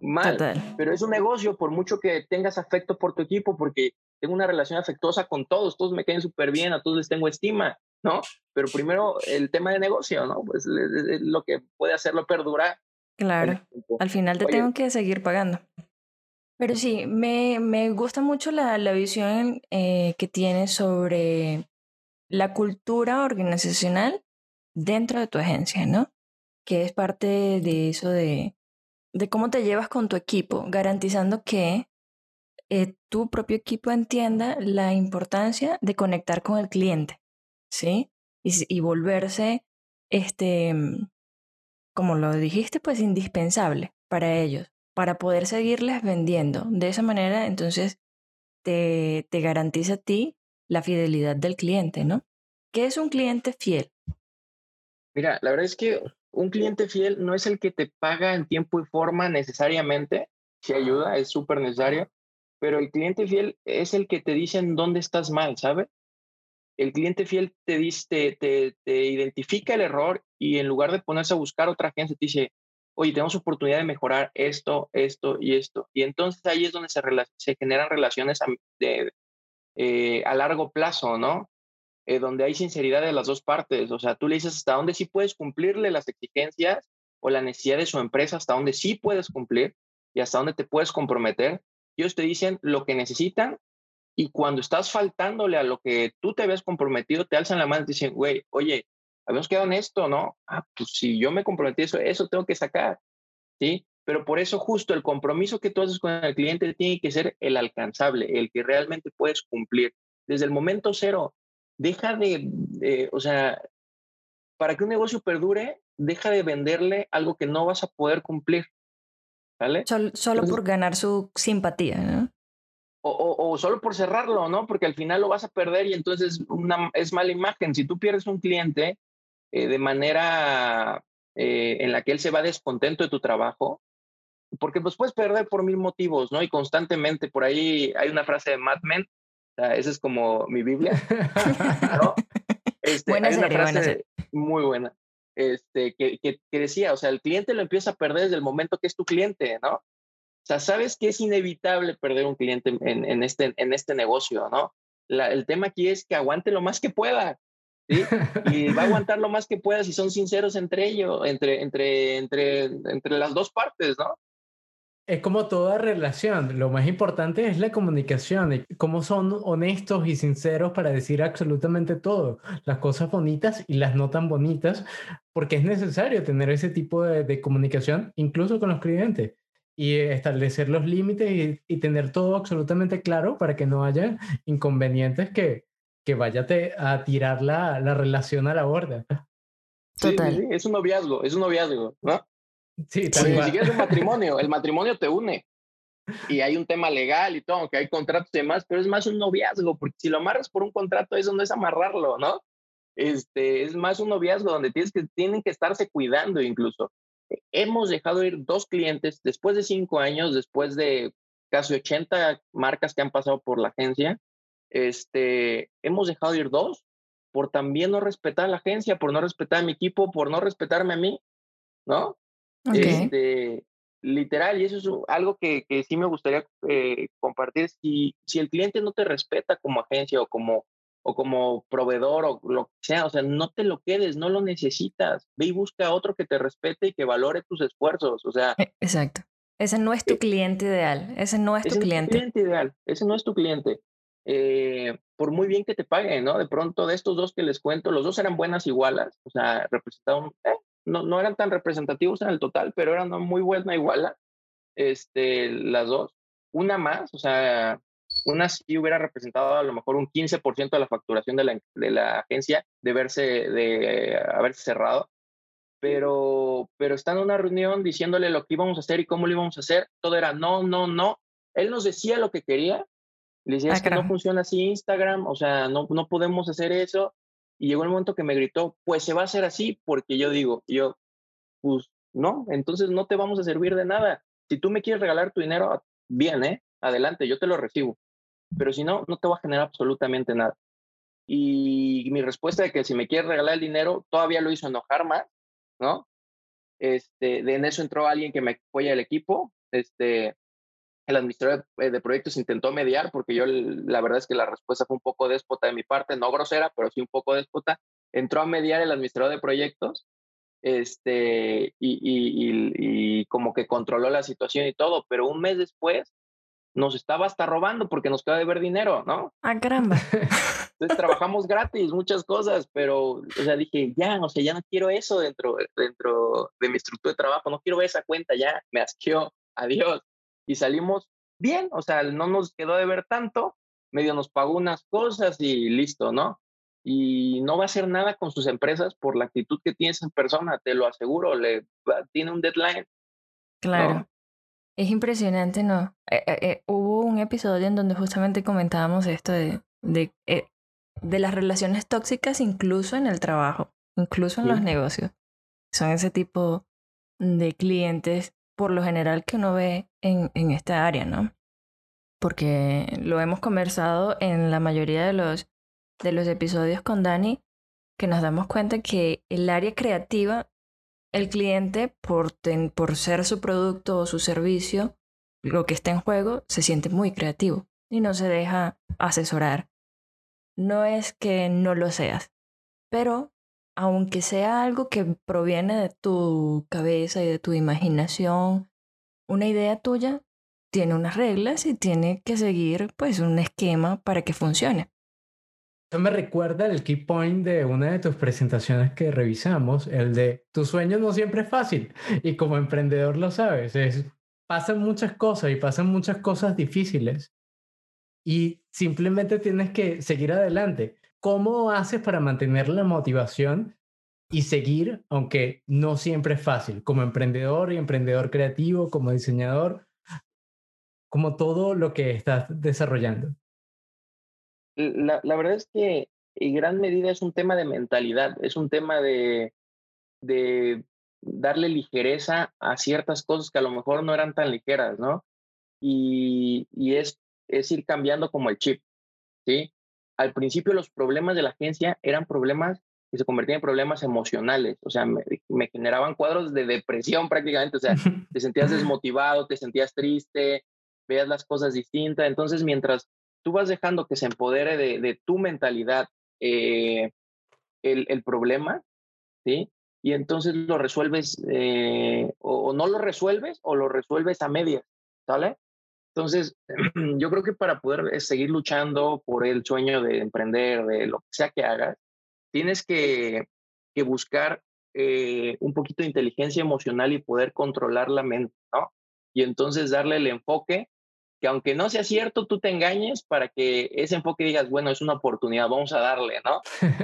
mal, pero es un negocio, por mucho que tengas afecto por tu equipo, porque tengo una relación afectuosa con todos, todos me caen súper bien, a todos les tengo estima, ¿no? Pero primero el tema de negocio, ¿no? Pues es lo que puede hacerlo perdurar. Claro, al final te tengo que seguir pagando. Pero sí, me, me gusta mucho la, la visión eh, que tienes sobre la cultura organizacional dentro de tu agencia, ¿no? Que es parte de eso de de cómo te llevas con tu equipo, garantizando que eh, tu propio equipo entienda la importancia de conectar con el cliente, ¿sí? Y, y volverse, este, como lo dijiste, pues indispensable para ellos, para poder seguirles vendiendo. De esa manera, entonces, te, te garantiza a ti la fidelidad del cliente, ¿no? ¿Qué es un cliente fiel? Mira, la verdad es que un cliente fiel no es el que te paga en tiempo y forma necesariamente, si ayuda, es súper necesario, pero el cliente fiel es el que te dice en dónde estás mal, ¿sabes? El cliente fiel te, dice, te, te, identifica el error y en lugar de ponerse a buscar otra agencia, te dice, oye, tenemos oportunidad de mejorar esto, esto y esto. Y entonces ahí es donde se, se generan relaciones a, de, eh, a largo plazo, ¿no? Eh, donde hay sinceridad de las dos partes. O sea, tú le dices hasta dónde sí puedes cumplirle las exigencias o la necesidad de su empresa, hasta dónde sí puedes cumplir y hasta dónde te puedes comprometer. Ellos te dicen lo que necesitan y cuando estás faltándole a lo que tú te habías comprometido, te alzan la mano y te dicen, güey, oye, habíamos quedado en esto, ¿no? Ah, pues si yo me comprometí eso, eso tengo que sacar, ¿sí? Pero por eso justo el compromiso que tú haces con el cliente tiene que ser el alcanzable, el que realmente puedes cumplir. Desde el momento cero, deja de, o sea, para que un negocio perdure, deja de venderle algo que no vas a poder cumplir. ¿Vale? Solo, por ganar su simpatía, ¿no? O, o, solo por cerrarlo, ¿no? Porque al final lo vas a perder y entonces una, es mala imagen. Si tú pierdes un cliente eh, de manera eh, en la que él se va descontento de tu trabajo, porque pues puedes perder por mil motivos, ¿no? Y constantemente, por ahí hay una frase de Mad Men esa es como mi Biblia. Este, buena serie, buena Muy buena. Este, que, que, decía, o sea, el cliente lo empieza a perder desde el momento que es tu cliente, ¿no? O sea, sabes que es inevitable perder un cliente en, en este, en este negocio, ¿no? La, el tema aquí es que aguante lo más que pueda, ¿sí? Y va a aguantar lo más que pueda si son sinceros entre ellos, entre, entre, entre, entre las dos partes, ¿no? Es como toda relación, lo más importante es la comunicación, cómo son honestos y sinceros para decir absolutamente todo, las cosas bonitas y las no tan bonitas, porque es necesario tener ese tipo de, comunicación incluso con los clientes y establecer los límites y, tener todo absolutamente claro para que no haya inconvenientes que, que vaya a tirar la, la relación a la borda. Total. Sí, es un noviazgo, es un noviazgo, ¿no? Sí, Ni siquiera es un matrimonio, el matrimonio te une. Y hay un tema legal y todo, aunque hay contratos y demás, pero es más un noviazgo, porque si lo amarras por un contrato, eso no es amarrarlo, ¿no? Este, es más un noviazgo donde tienes que, tienen que estarse cuidando incluso. Hemos dejado ir dos clientes después de cinco años, después de casi 80 marcas que han pasado por la agencia. Este, hemos dejado ir dos por también no respetar a la agencia, por no respetar a mi equipo, por no respetarme a mí, ¿no? Este, literal, y eso es algo que, que sí me gustaría eh, compartir, si, si el cliente no te respeta como agencia o como, o como proveedor o lo que sea, o sea, no te lo quedes, no lo necesitas, ve y busca a otro que te respete y que valore tus esfuerzos, o sea. E, exacto. Ese no es tu cliente ideal, ese no es tu cliente. Es cliente ideal, ese no es tu cliente. Eh, por muy bien que te paguen, ¿no? De pronto de estos dos que les cuento, los dos eran buenas igualas, o sea, representaban, eh, no, no eran tan representativos en el total, pero eran muy buena iguala, este, las dos. Una más, o sea, una sí hubiera representado a lo mejor un 15% de la facturación de la, de la agencia de verse, de haberse cerrado, pero, pero está en una reunión diciéndole lo que íbamos a hacer y cómo lo íbamos a hacer, todo era no, no, no. Él nos decía lo que quería, le decía, ah, es que no funciona así Instagram, o sea, no, no podemos hacer eso. Y llegó el momento que me gritó, pues se va a hacer así, porque yo digo, yo, pues no, entonces no te vamos a servir de nada. Si tú me quieres regalar tu dinero, bien, ¿eh? Adelante, yo te lo recibo. Pero si no, no te va a generar absolutamente nada. Y mi respuesta de que si me quieres regalar el dinero, todavía lo hizo enojar más, ¿no? Este, de en eso entró alguien que me apoya el equipo, este, el administrador eh, de, proyectos intentó mediar porque yo la verdad es que la respuesta fue un poco déspota de mi parte, no grosera, pero sí un poco déspota. Entró a mediar el administrador de proyectos este, y, como que controló la situación y todo, pero un mes después nos estaba hasta robando porque nos queda de ver dinero, ¿no? Ah, caramba. Entonces trabajamos gratis, muchas cosas, pero, o sea, dije, ya, o sea, ya no quiero eso dentro, dentro de mi estructura de trabajo, no quiero ver esa cuenta, ya, me asqueó, adiós y salimos bien, o sea, no nos quedó de ver tanto, medio nos pagó unas cosas y listo, ¿no? Y no va a hacer nada con sus empresas por la actitud que tiene esa persona, te lo aseguro, le tiene un deadline. Claro. Es impresionante, ¿no? Eh, eh, eh, hubo un episodio en donde justamente comentábamos esto de, de, de las relaciones tóxicas incluso en el trabajo, incluso en los negocios. Son ese tipo de clientes por lo general que uno ve en, en esta área, ¿no? Porque lo hemos conversado en la mayoría de los, de los episodios con Dani, que nos damos cuenta que el área creativa, el cliente, por, por ser su producto o su servicio, lo que está en juego, se siente muy creativo y no se deja asesorar. No es que no lo seas, pero aunque sea algo que proviene de tu cabeza y de tu imaginación, una idea tuya tiene unas reglas y tiene que seguir pues un esquema para que funcione. Eso me recuerda el key point de una de tus presentaciones que revisamos, el de tu sueño no siempre es fácil y como emprendedor lo sabes, es, pasan muchas cosas y pasan muchas cosas difíciles y simplemente tienes que seguir adelante. ¿Cómo haces para mantener la motivación y seguir, aunque no siempre es fácil, como emprendedor y emprendedor creativo, como diseñador, como todo lo que estás desarrollando? La, verdad es que en gran medida es un tema de mentalidad, es un tema de, darle ligereza a ciertas cosas que a lo mejor no eran tan ligeras, ¿no? Y, y es, es ir cambiando como el chip, ¿sí? Al principio los problemas de la agencia eran problemas que se convertían en problemas emocionales, o sea, me, generaban cuadros de depresión prácticamente, o sea, te sentías desmotivado, te sentías triste, veías las cosas distintas, entonces mientras tú vas dejando que se empodere de, tu mentalidad eh, el, problema, ¿sí? Y entonces lo resuelves, eh, o, o, no lo resuelves, o lo resuelves a medias, ¿sale? Entonces, yo creo que para poder eh, seguir luchando por el sueño de emprender, de lo que sea que hagas, tienes que, que buscar eh, un poquito de inteligencia emocional y poder controlar la mente, ¿no? Y entonces darle el enfoque que aunque no sea cierto, tú te engañes para que ese enfoque digas, bueno, es una oportunidad, vamos a darle, ¿no?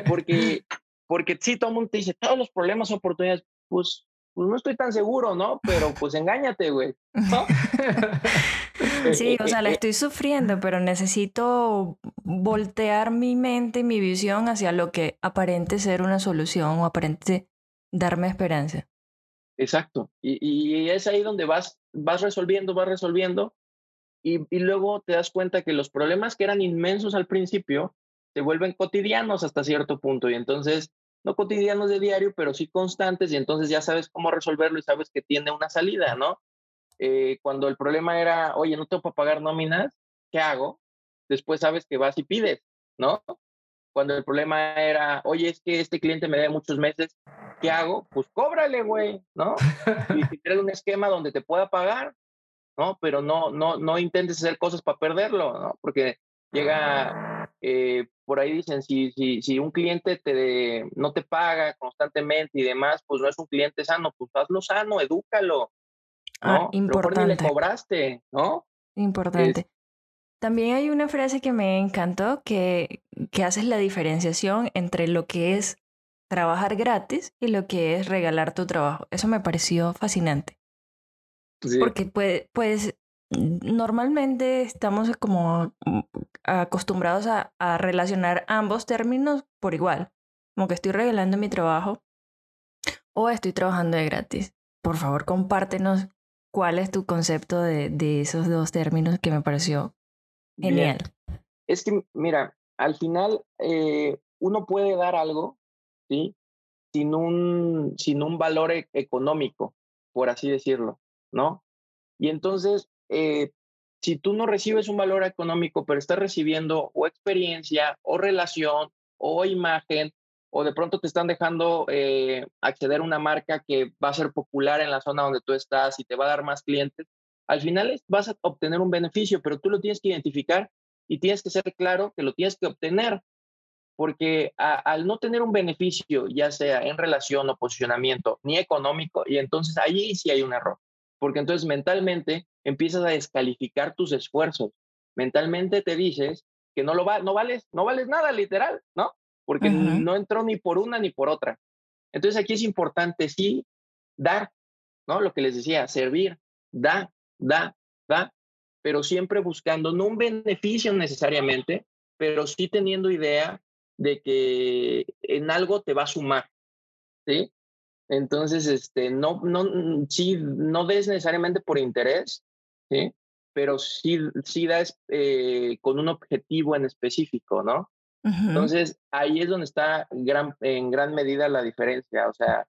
Porque, porque sí, todo el mundo te dice, todos los problemas son oportunidades, pues, pues no estoy tan seguro, ¿no? Pero pues engáñate, güey, ¿no? Sí, o sea, la estoy sufriendo, pero necesito voltear mi mente y mi visión hacia lo que aparente ser una solución o aparente darme esperanza. Exacto. Y, y es ahí donde vas, vas resolviendo, vas resolviendo. Y, y, luego te das cuenta que los problemas que eran inmensos al principio se vuelven cotidianos hasta cierto punto. Y entonces, no cotidianos de diario, pero sí constantes. Y entonces ya sabes cómo resolverlo y sabes que tiene una salida, ¿no? Eh, cuando el problema era, oye, no tengo para pagar nóminas, ¿qué hago? Después sabes que vas y pides, ¿no? Cuando el problema era, oye, es que este cliente me debe muchos meses, ¿qué hago? Pues cóbrale, güey, ¿no? Y si tienes un esquema donde te pueda pagar, ¿no? Pero no, no, no intentes hacer cosas para perderlo, ¿no? Porque llega, eh, por ahí dicen, si, si, si un cliente te, no te paga constantemente y demás, pues no es un cliente sano, pues hazlo sano, edúcalo, Ah, ¿no? importante. le cobraste, ¿no? Importante. También hay una frase que me encantó que, que haces la diferenciación entre lo que es trabajar gratis y lo que es regalar tu trabajo. Eso me pareció fascinante. Sí. Porque pues, pues normalmente estamos como mm, acostumbrados a, a relacionar ambos términos por igual. Como que estoy regalando mi trabajo o estoy trabajando de gratis. Por favor, compártenos cuál es tu concepto de, de esos dos términos que me pareció Bien. genial. Es que, mira, al final eh, uno puede dar algo, ¿sí? Sin un, sin un valor e- económico, por así decirlo, ¿no? Y entonces, eh, si tú no recibes un valor económico, pero estás recibiendo o experiencia, o relación, o imagen, o de pronto te están dejando eh, acceder a una marca que va a ser popular en la zona donde tú estás y te va a dar más clientes, al final vas a obtener un beneficio, pero tú lo tienes que identificar y tienes que ser claro que lo tienes que obtener, porque al no tener un beneficio, ya sea en relación o posicionamiento, ni económico, y entonces allí sí hay un error, porque entonces mentalmente empiezas a descalificar tus esfuerzos, mentalmente te dices que no lo va, no vales, no vales nada, literal, ¿no? Porque Ujú. no entró ni por una ni por otra. Entonces aquí es importante sí dar, ¿no? Lo que les decía, servir, da, da, da, pero siempre buscando no un beneficio necesariamente, pero sí teniendo idea de que en algo te va a sumar, ¿sí? Entonces, este, no, no, mm, sí, no des necesariamente por interés, ¿sí? Pero sí, sí das eh, con un objetivo en específico, ¿no? Entonces, ahí es donde está gran, en gran medida la diferencia. O sea,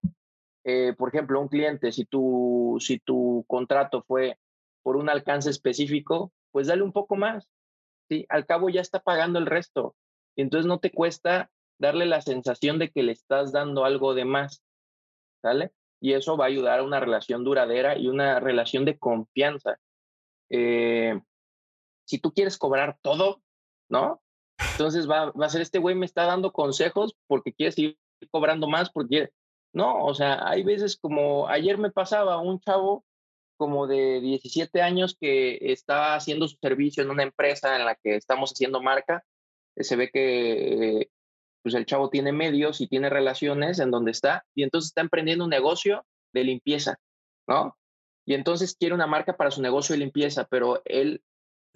eh, por ejemplo, un cliente, si tu, si tu contrato fue por un alcance específico, pues dale un poco más. ¿sí? Al cabo ya está pagando el resto. Y entonces no te cuesta darle la sensación de que le estás dando algo de más. ¿Sale? Y eso va a ayudar a una relación duradera y una relación de confianza. Eh, si tú quieres cobrar todo, ¿no? Entonces va, a ser este güey me está dando consejos porque quiere seguir cobrando más, porque no, o sea, hay veces como ayer me pasaba un chavo como de 17 años que está haciendo su servicio en una empresa en la que estamos haciendo marca. Eh, Se ve que eh, pues el chavo tiene medios y tiene relaciones en donde está y entonces está emprendiendo un negocio de limpieza, ¿no? Y entonces quiere una marca para su negocio de limpieza, pero él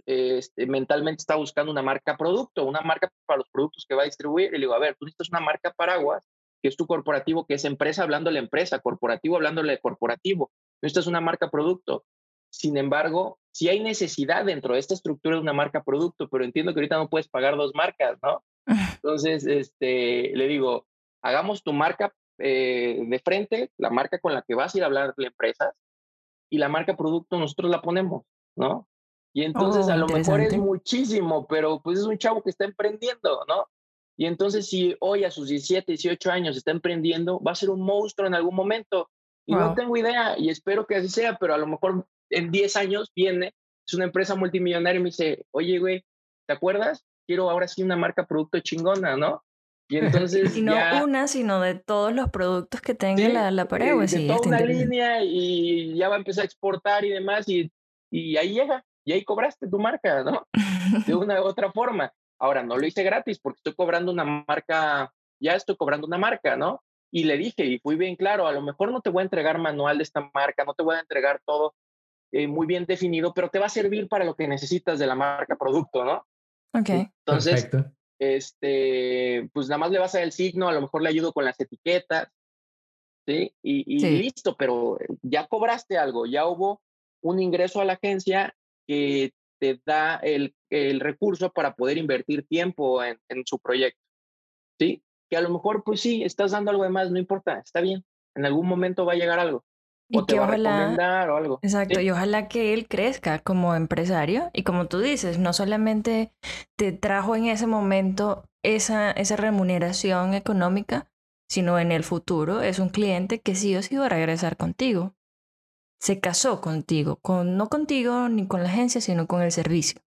este, mentalmente está buscando una marca producto, una marca para los productos que va a distribuir. Y le digo, a ver, tú necesitas una marca paraguas, que es tu corporativo, que es empresa hablándole a empresa, corporativo hablándole de corporativo. Necesitas una marca producto. Sin embargo, sí hay necesidad dentro de esta estructura de una marca producto, pero entiendo que ahorita no puedes pagar dos marcas, ¿no? Entonces, este, le digo, hagamos tu marca eh, de frente, la marca con la que vas a ir a hablar de empresas, y la marca producto nosotros la ponemos, ¿no? Y entonces Oh, a lo mejor es muchísimo, pero pues es un chavo que está emprendiendo, ¿no? Y entonces si hoy a sus 17, 18 años está emprendiendo, va a ser un monstruo en algún momento. Y no Wow. tengo idea y espero que así sea, pero a lo mejor en 10 años viene, es una empresa multimillonaria y me dice, oye, güey, ¿te acuerdas? Quiero ahora sí una marca producto chingona, ¿no? Y entonces Y no ya... una, sino de todos los productos que tenga Sí, la, la eh, Paraguay. de Sí, toda está una línea y ya va a empezar a exportar y demás y, y ahí llega y ahí cobraste tu marca, ¿no? De una u otra forma. Ahora, no lo hice gratis porque estoy cobrando una marca, ya estoy cobrando una marca, ¿no? Y le dije, y fui bien claro, a lo mejor no te voy a entregar manual de esta marca, no te voy a entregar todo eh, muy bien definido, pero te va a servir para lo que necesitas de la marca producto, ¿no? ok. Entonces, Perfecto. este, pues nada más le vas a dar el signo, a lo mejor le ayudo con las etiquetas, ¿sí? Y, y Sí. listo, pero ya cobraste algo, ya hubo un ingreso a la agencia que te da el, el recurso para poder invertir tiempo en, en su proyecto, ¿sí? Que a lo mejor, pues sí, estás dando algo de más, no importa, está bien, en algún momento va a llegar algo, o te va a recomendar o algo. Exacto, y ojalá que él crezca como empresario y como tú dices, no solamente te trajo en ese momento esa, esa remuneración económica, sino en el futuro es un cliente que sí o sí va a regresar contigo. Se casó contigo, con, no contigo ni con la agencia, sino con el servicio,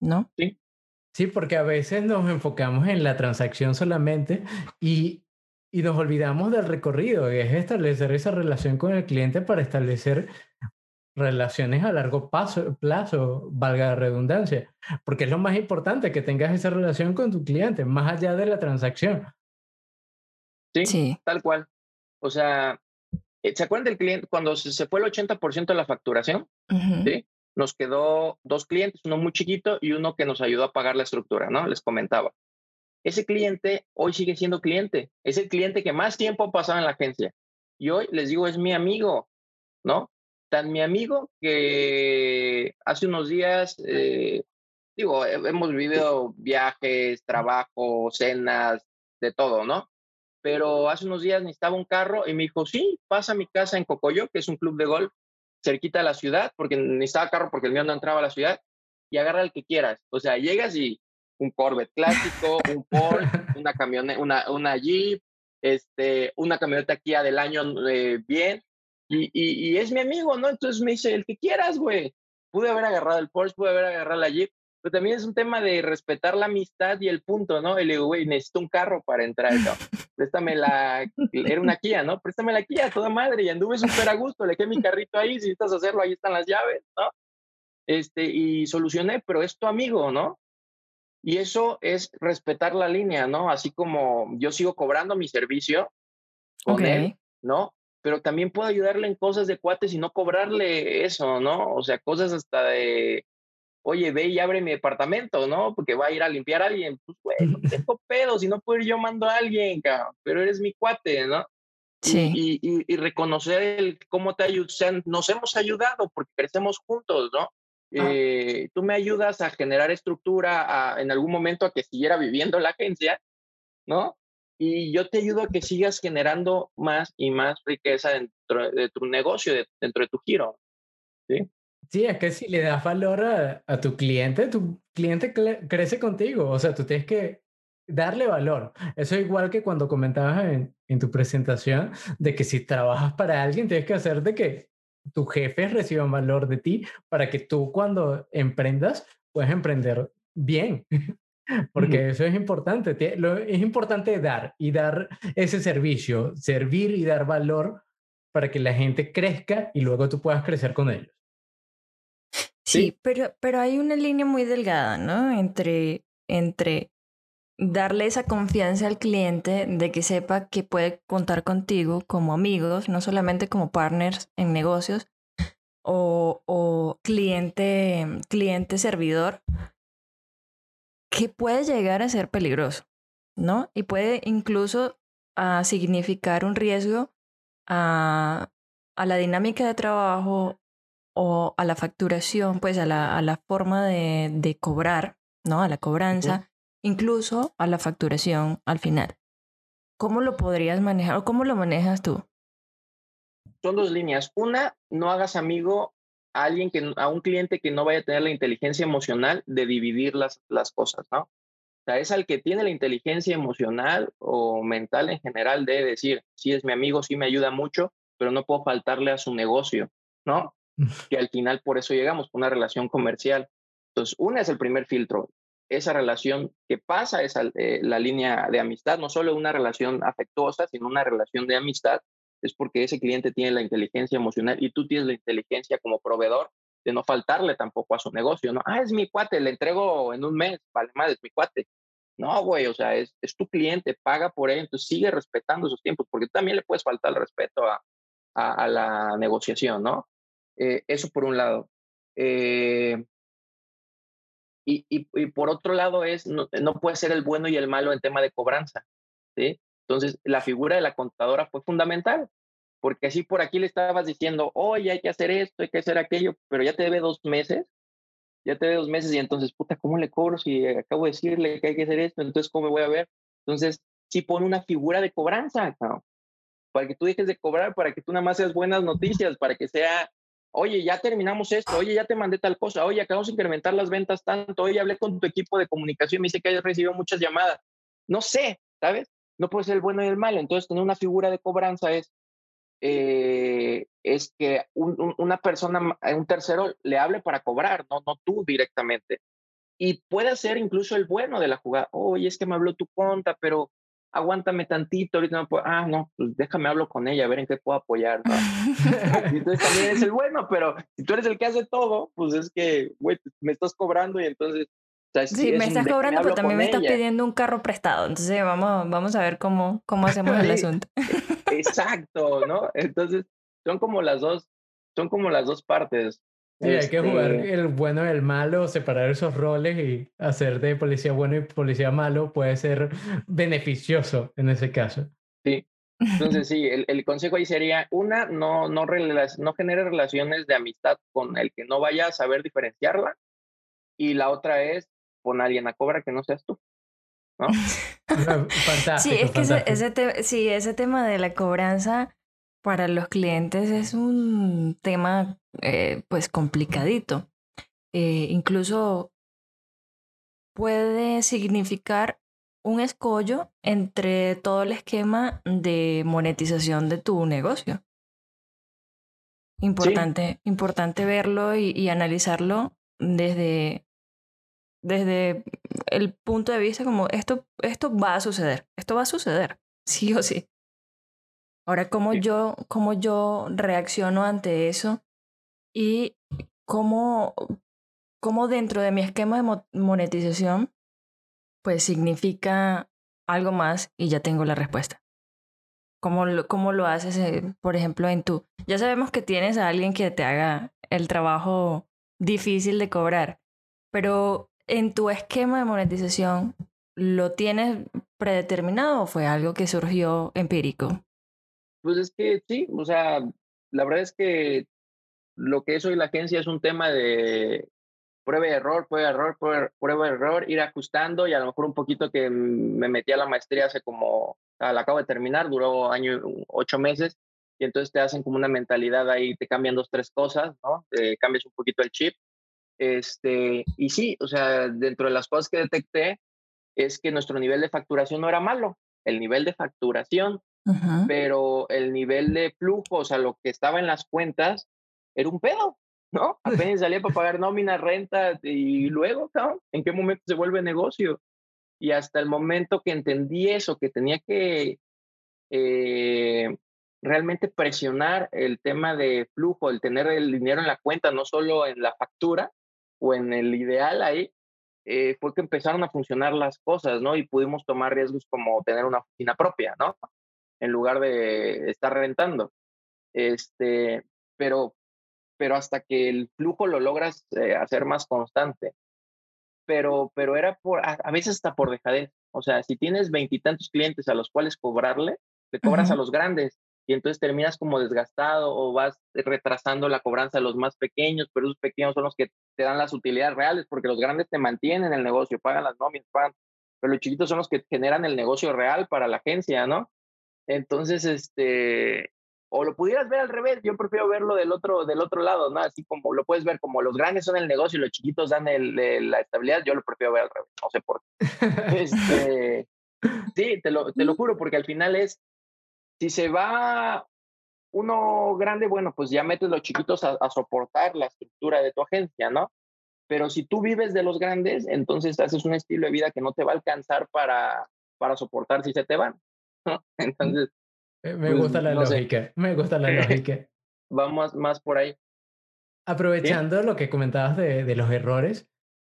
¿no? Sí. Sí, porque a veces nos enfocamos en la transacción solamente y, y nos olvidamos del recorrido, que es establecer esa relación con el cliente para establecer relaciones a largo paso, plazo, valga la redundancia, porque es lo más importante que tengas esa relación con tu cliente, más allá de la transacción. Sí, tal cual. O sea, ¿se acuerdan del cliente cuando se fue el 80% de la facturación? ¿sí? Nos quedó dos clientes, uno muy chiquito y uno que nos ayudó a pagar la estructura, ¿no? Les comentaba. Ese cliente hoy sigue siendo cliente, es el cliente que más tiempo ha pasado en la agencia. Y hoy les digo, es mi amigo, ¿no? Tan mi amigo que hace unos días, eh, digo, hemos vivido viajes, trabajo, cenas, de todo, ¿no? Pero hace unos días necesitaba un carro y me dijo, sí, pasa a mi casa en Cocoyo, que es un club de golf cerquita de la ciudad, porque necesitaba carro porque el mío no entraba a la ciudad, y agarra el que quieras. O sea, llegas y un Corvette clásico, un Porsche, una camioneta, una, una Jeep, este, una camioneta Kia del año eh, bien, y, y, es mi amigo, ¿no? Entonces me dice, el que quieras, güey. Pude haber agarrado el Porsche, pude haber agarrado la Jeep, pero también es un tema de respetar la amistad y el punto, ¿no? Y le digo, güey, necesito un carro para entrar, ¿no? Préstame la, era una Kia, ¿no? Préstame la Kia, toda madre, y anduve súper a gusto, le dejé mi carrito ahí, si necesitas hacerlo, ahí están las llaves, ¿no? Este, y solucioné, pero es tu amigo, ¿no? Y eso es respetar la línea, ¿no? Así como yo sigo cobrando mi servicio con él, ¿no? pero también puedo ayudarle en cosas de cuates y no cobrarle eso, ¿no? O sea, cosas hasta de, oye, ve y abre mi departamento, ¿no? Porque va a ir a limpiar a alguien. Pues, güey, no tengo pedo, si no puedo ir yo mando a alguien, cabrón, pero eres mi cuate, ¿no? Sí. Y, y, y reconocer el, cómo te ayudan, nos hemos ayudado porque crecemos juntos, ¿no? Ah. Eh, tú me ayudas a generar estructura a, en algún momento a que siguiera viviendo la agencia, ¿no? y yo te ayudo a que sigas generando más y más riqueza dentro de tu negocio, dentro de tu giro. ¿sí? Sí, es que si le das valor a, tu cliente, tu cliente crece contigo. O sea, tú tienes que darle valor. Eso es igual que cuando comentabas en, en tu presentación de que si trabajas para alguien, tienes que hacer de que tus jefes reciban valor de ti para que tú cuando emprendas puedas emprender bien. Porque eso es importante. Es importante dar y dar ese servicio, servir y dar valor para que la gente crezca y luego tú puedas crecer con ellos. Sí, pero, pero hay una línea muy delgada, ¿no? Entre, entre darle esa confianza al cliente de que sepa que puede contar contigo como amigos, no solamente como partners en negocios o, o cliente, cliente servidor, que puede llegar a ser peligroso, ¿no? Y puede incluso ah, significar un riesgo a, a, la dinámica de trabajo o a la facturación, pues a la, a la forma de, de, cobrar, ¿no? A la cobranza, incluso a la facturación al final. ¿Cómo lo podrías manejar o cómo lo manejas tú? Son dos líneas. Una, no hagas amigo a alguien que, a un cliente que no vaya a tener la inteligencia emocional de dividir las, las cosas, ¿no? O sea, es al que tiene la inteligencia emocional o mental en general de decir, sí es mi amigo, sí me ayuda mucho, pero no puedo faltarle a su negocio, ¿no? Que al final por eso llegamos, con una relación comercial. Entonces, una es el primer filtro, esa relación que pasa esa, eh, la línea de amistad, no solo una relación afectuosa, sino una relación de amistad, es porque ese cliente tiene la inteligencia emocional y tú tienes la inteligencia como proveedor de no faltarle tampoco a su negocio, ¿no? Ah, es mi cuate, le entrego en un mes, vale más, es mi cuate. No, güey, o sea, es, es tu cliente, paga por él, entonces sigue respetando esos tiempos, porque también le puedes faltar el respeto a, a, la negociación, ¿no? Eh, eso por un lado. Eh, y, y, por otro lado es, no, no puede ser el bueno y el malo en tema de cobranza, ¿sí? Entonces, la figura de la contadora fue fundamental, porque así por aquí le estabas diciendo, oye, hay que hacer esto, hay que hacer aquello, pero ya te debe dos meses, ya te debe dos meses y entonces, puta, ¿cómo le cobro si acabo de decirle que hay que hacer esto? Entonces, ¿cómo me voy a ver? Entonces, sí pone una figura de cobranza, para que tú dejes de cobrar, para que tú nada más seas buenas noticias, para que sea, oye, ya terminamos esto, oye, ya te mandé tal cosa, oye, acabamos de incrementar las ventas tanto, oye, hablé con tu equipo de comunicación, me dice que hayas recibido muchas llamadas. No sé, ¿sabes? No puede ser el bueno y el malo. Entonces, tener una figura de cobranza es, eh, es que una persona, un tercero, le hable para cobrar, no, no tú directamente. Y puede ser incluso el bueno de la jugada. Oye, es que me habló tu cuenta, pero aguántame tantito, ahorita no puedo, ah, no, pues déjame hablo con ella, a ver en qué puedo apoyar. entonces también es el bueno, pero si tú eres el que hace todo, pues es que, güey, me estás cobrando y entonces... sí, me estás cobrando, pero también me estás pidiendo un carro prestado. Entonces vamos, vamos a ver cómo, cómo hacemos el asunto. Exacto, ¿no? Entonces son como las dos, son como las dos partes. Sí, hay que jugar este el bueno y el malo, separar esos roles y hacer de policía bueno y policía malo puede ser beneficioso en ese caso. Sí. Entonces, sí, el, el consejo ahí sería, una, no, no, no genere relaciones de amistad con el que no vaya a saber diferenciarla. Y la otra es, pon a alguien a cobra que no seas tú. ¿no? fantástico, sí, es que ese, ese sí, ese tema de la cobranza para los clientes es un tema eh, pues complicadito. Eh, incluso puede significar un escollo entre todo el esquema de monetización de tu negocio. Importante, importante verlo y, analizarlo desde, desde el punto de vista como esto, esto va a suceder, esto va a suceder, sí o sí. Ahora, ¿cómo, yo, cómo yo reacciono ante eso y cómo, cómo dentro de mi esquema de monetización, pues significa algo más y ya tengo la respuesta. ¿Cómo lo, cómo lo haces, eh, por ejemplo, en tu... Ya sabemos que tienes a alguien que te haga el trabajo difícil de cobrar, pero en tu esquema de monetización, ¿lo tienes predeterminado o fue algo que surgió empírico? Pues es que sí, o sea, la verdad es que lo que es hoy la agencia es un tema de prueba y error, prueba y error, prueba y error, ir ajustando y a lo mejor un poquito que me metí a la maestría hace como, la acabo de terminar, duró año, ocho meses, y entonces te hacen como una mentalidad ahí, te cambian dos, tres cosas, ¿no? Te cambias un poquito el chip. Este, y sí, o sea, dentro de las cosas que detecté es que nuestro nivel de facturación no era malo, el nivel de facturación pero el nivel de flujo, o sea, lo que estaba en las cuentas, era un pedo, ¿no? Apenas salía para pagar nómina, renta y luego, cabrón, ¿en qué momento se vuelve negocio? Y hasta el momento que entendí eso, que tenía que eh, realmente presionar el tema de flujo, el tener el dinero en la cuenta, no solo en la factura o en el ideal ahí, eh, fue que empezaron a funcionar las cosas, ¿no? Y pudimos tomar riesgos como tener una oficina propia, ¿no? En lugar de estar rentando. Este, pero, pero hasta que el flujo lo logras eh, hacer más constante. Pero, pero era por, a, veces hasta por dejadez. O sea, si tienes veintitantos clientes a los cuales cobrarle, te cobras a los grandes y entonces terminas como desgastado o vas retrasando la cobranza a los más pequeños, pero esos pequeños son los que te dan las utilidades reales porque los grandes te mantienen el negocio, pagan las nóminas, pagan, pero los chiquitos son los que generan el negocio real para la agencia, ¿no? Entonces, este, o lo pudieras ver al revés, yo prefiero verlo del otro, del otro lado, ¿no? Así como lo puedes ver como los grandes son el negocio y los chiquitos dan el, la estabilidad, yo lo prefiero ver al revés, no sé por qué. Este, sí, te lo, te lo juro, porque al final es, si se va uno grande, bueno, pues ya metes los chiquitos a, a soportar la estructura de tu agencia, ¿no? Pero si tú vives de los grandes, entonces haces un estilo de vida que no te va a alcanzar para, para soportar si se te van. Entonces. Me pues, gusta la lógica, me gusta la lógica. Vamos más por ahí. Aprovechando lo que comentabas de, de los errores,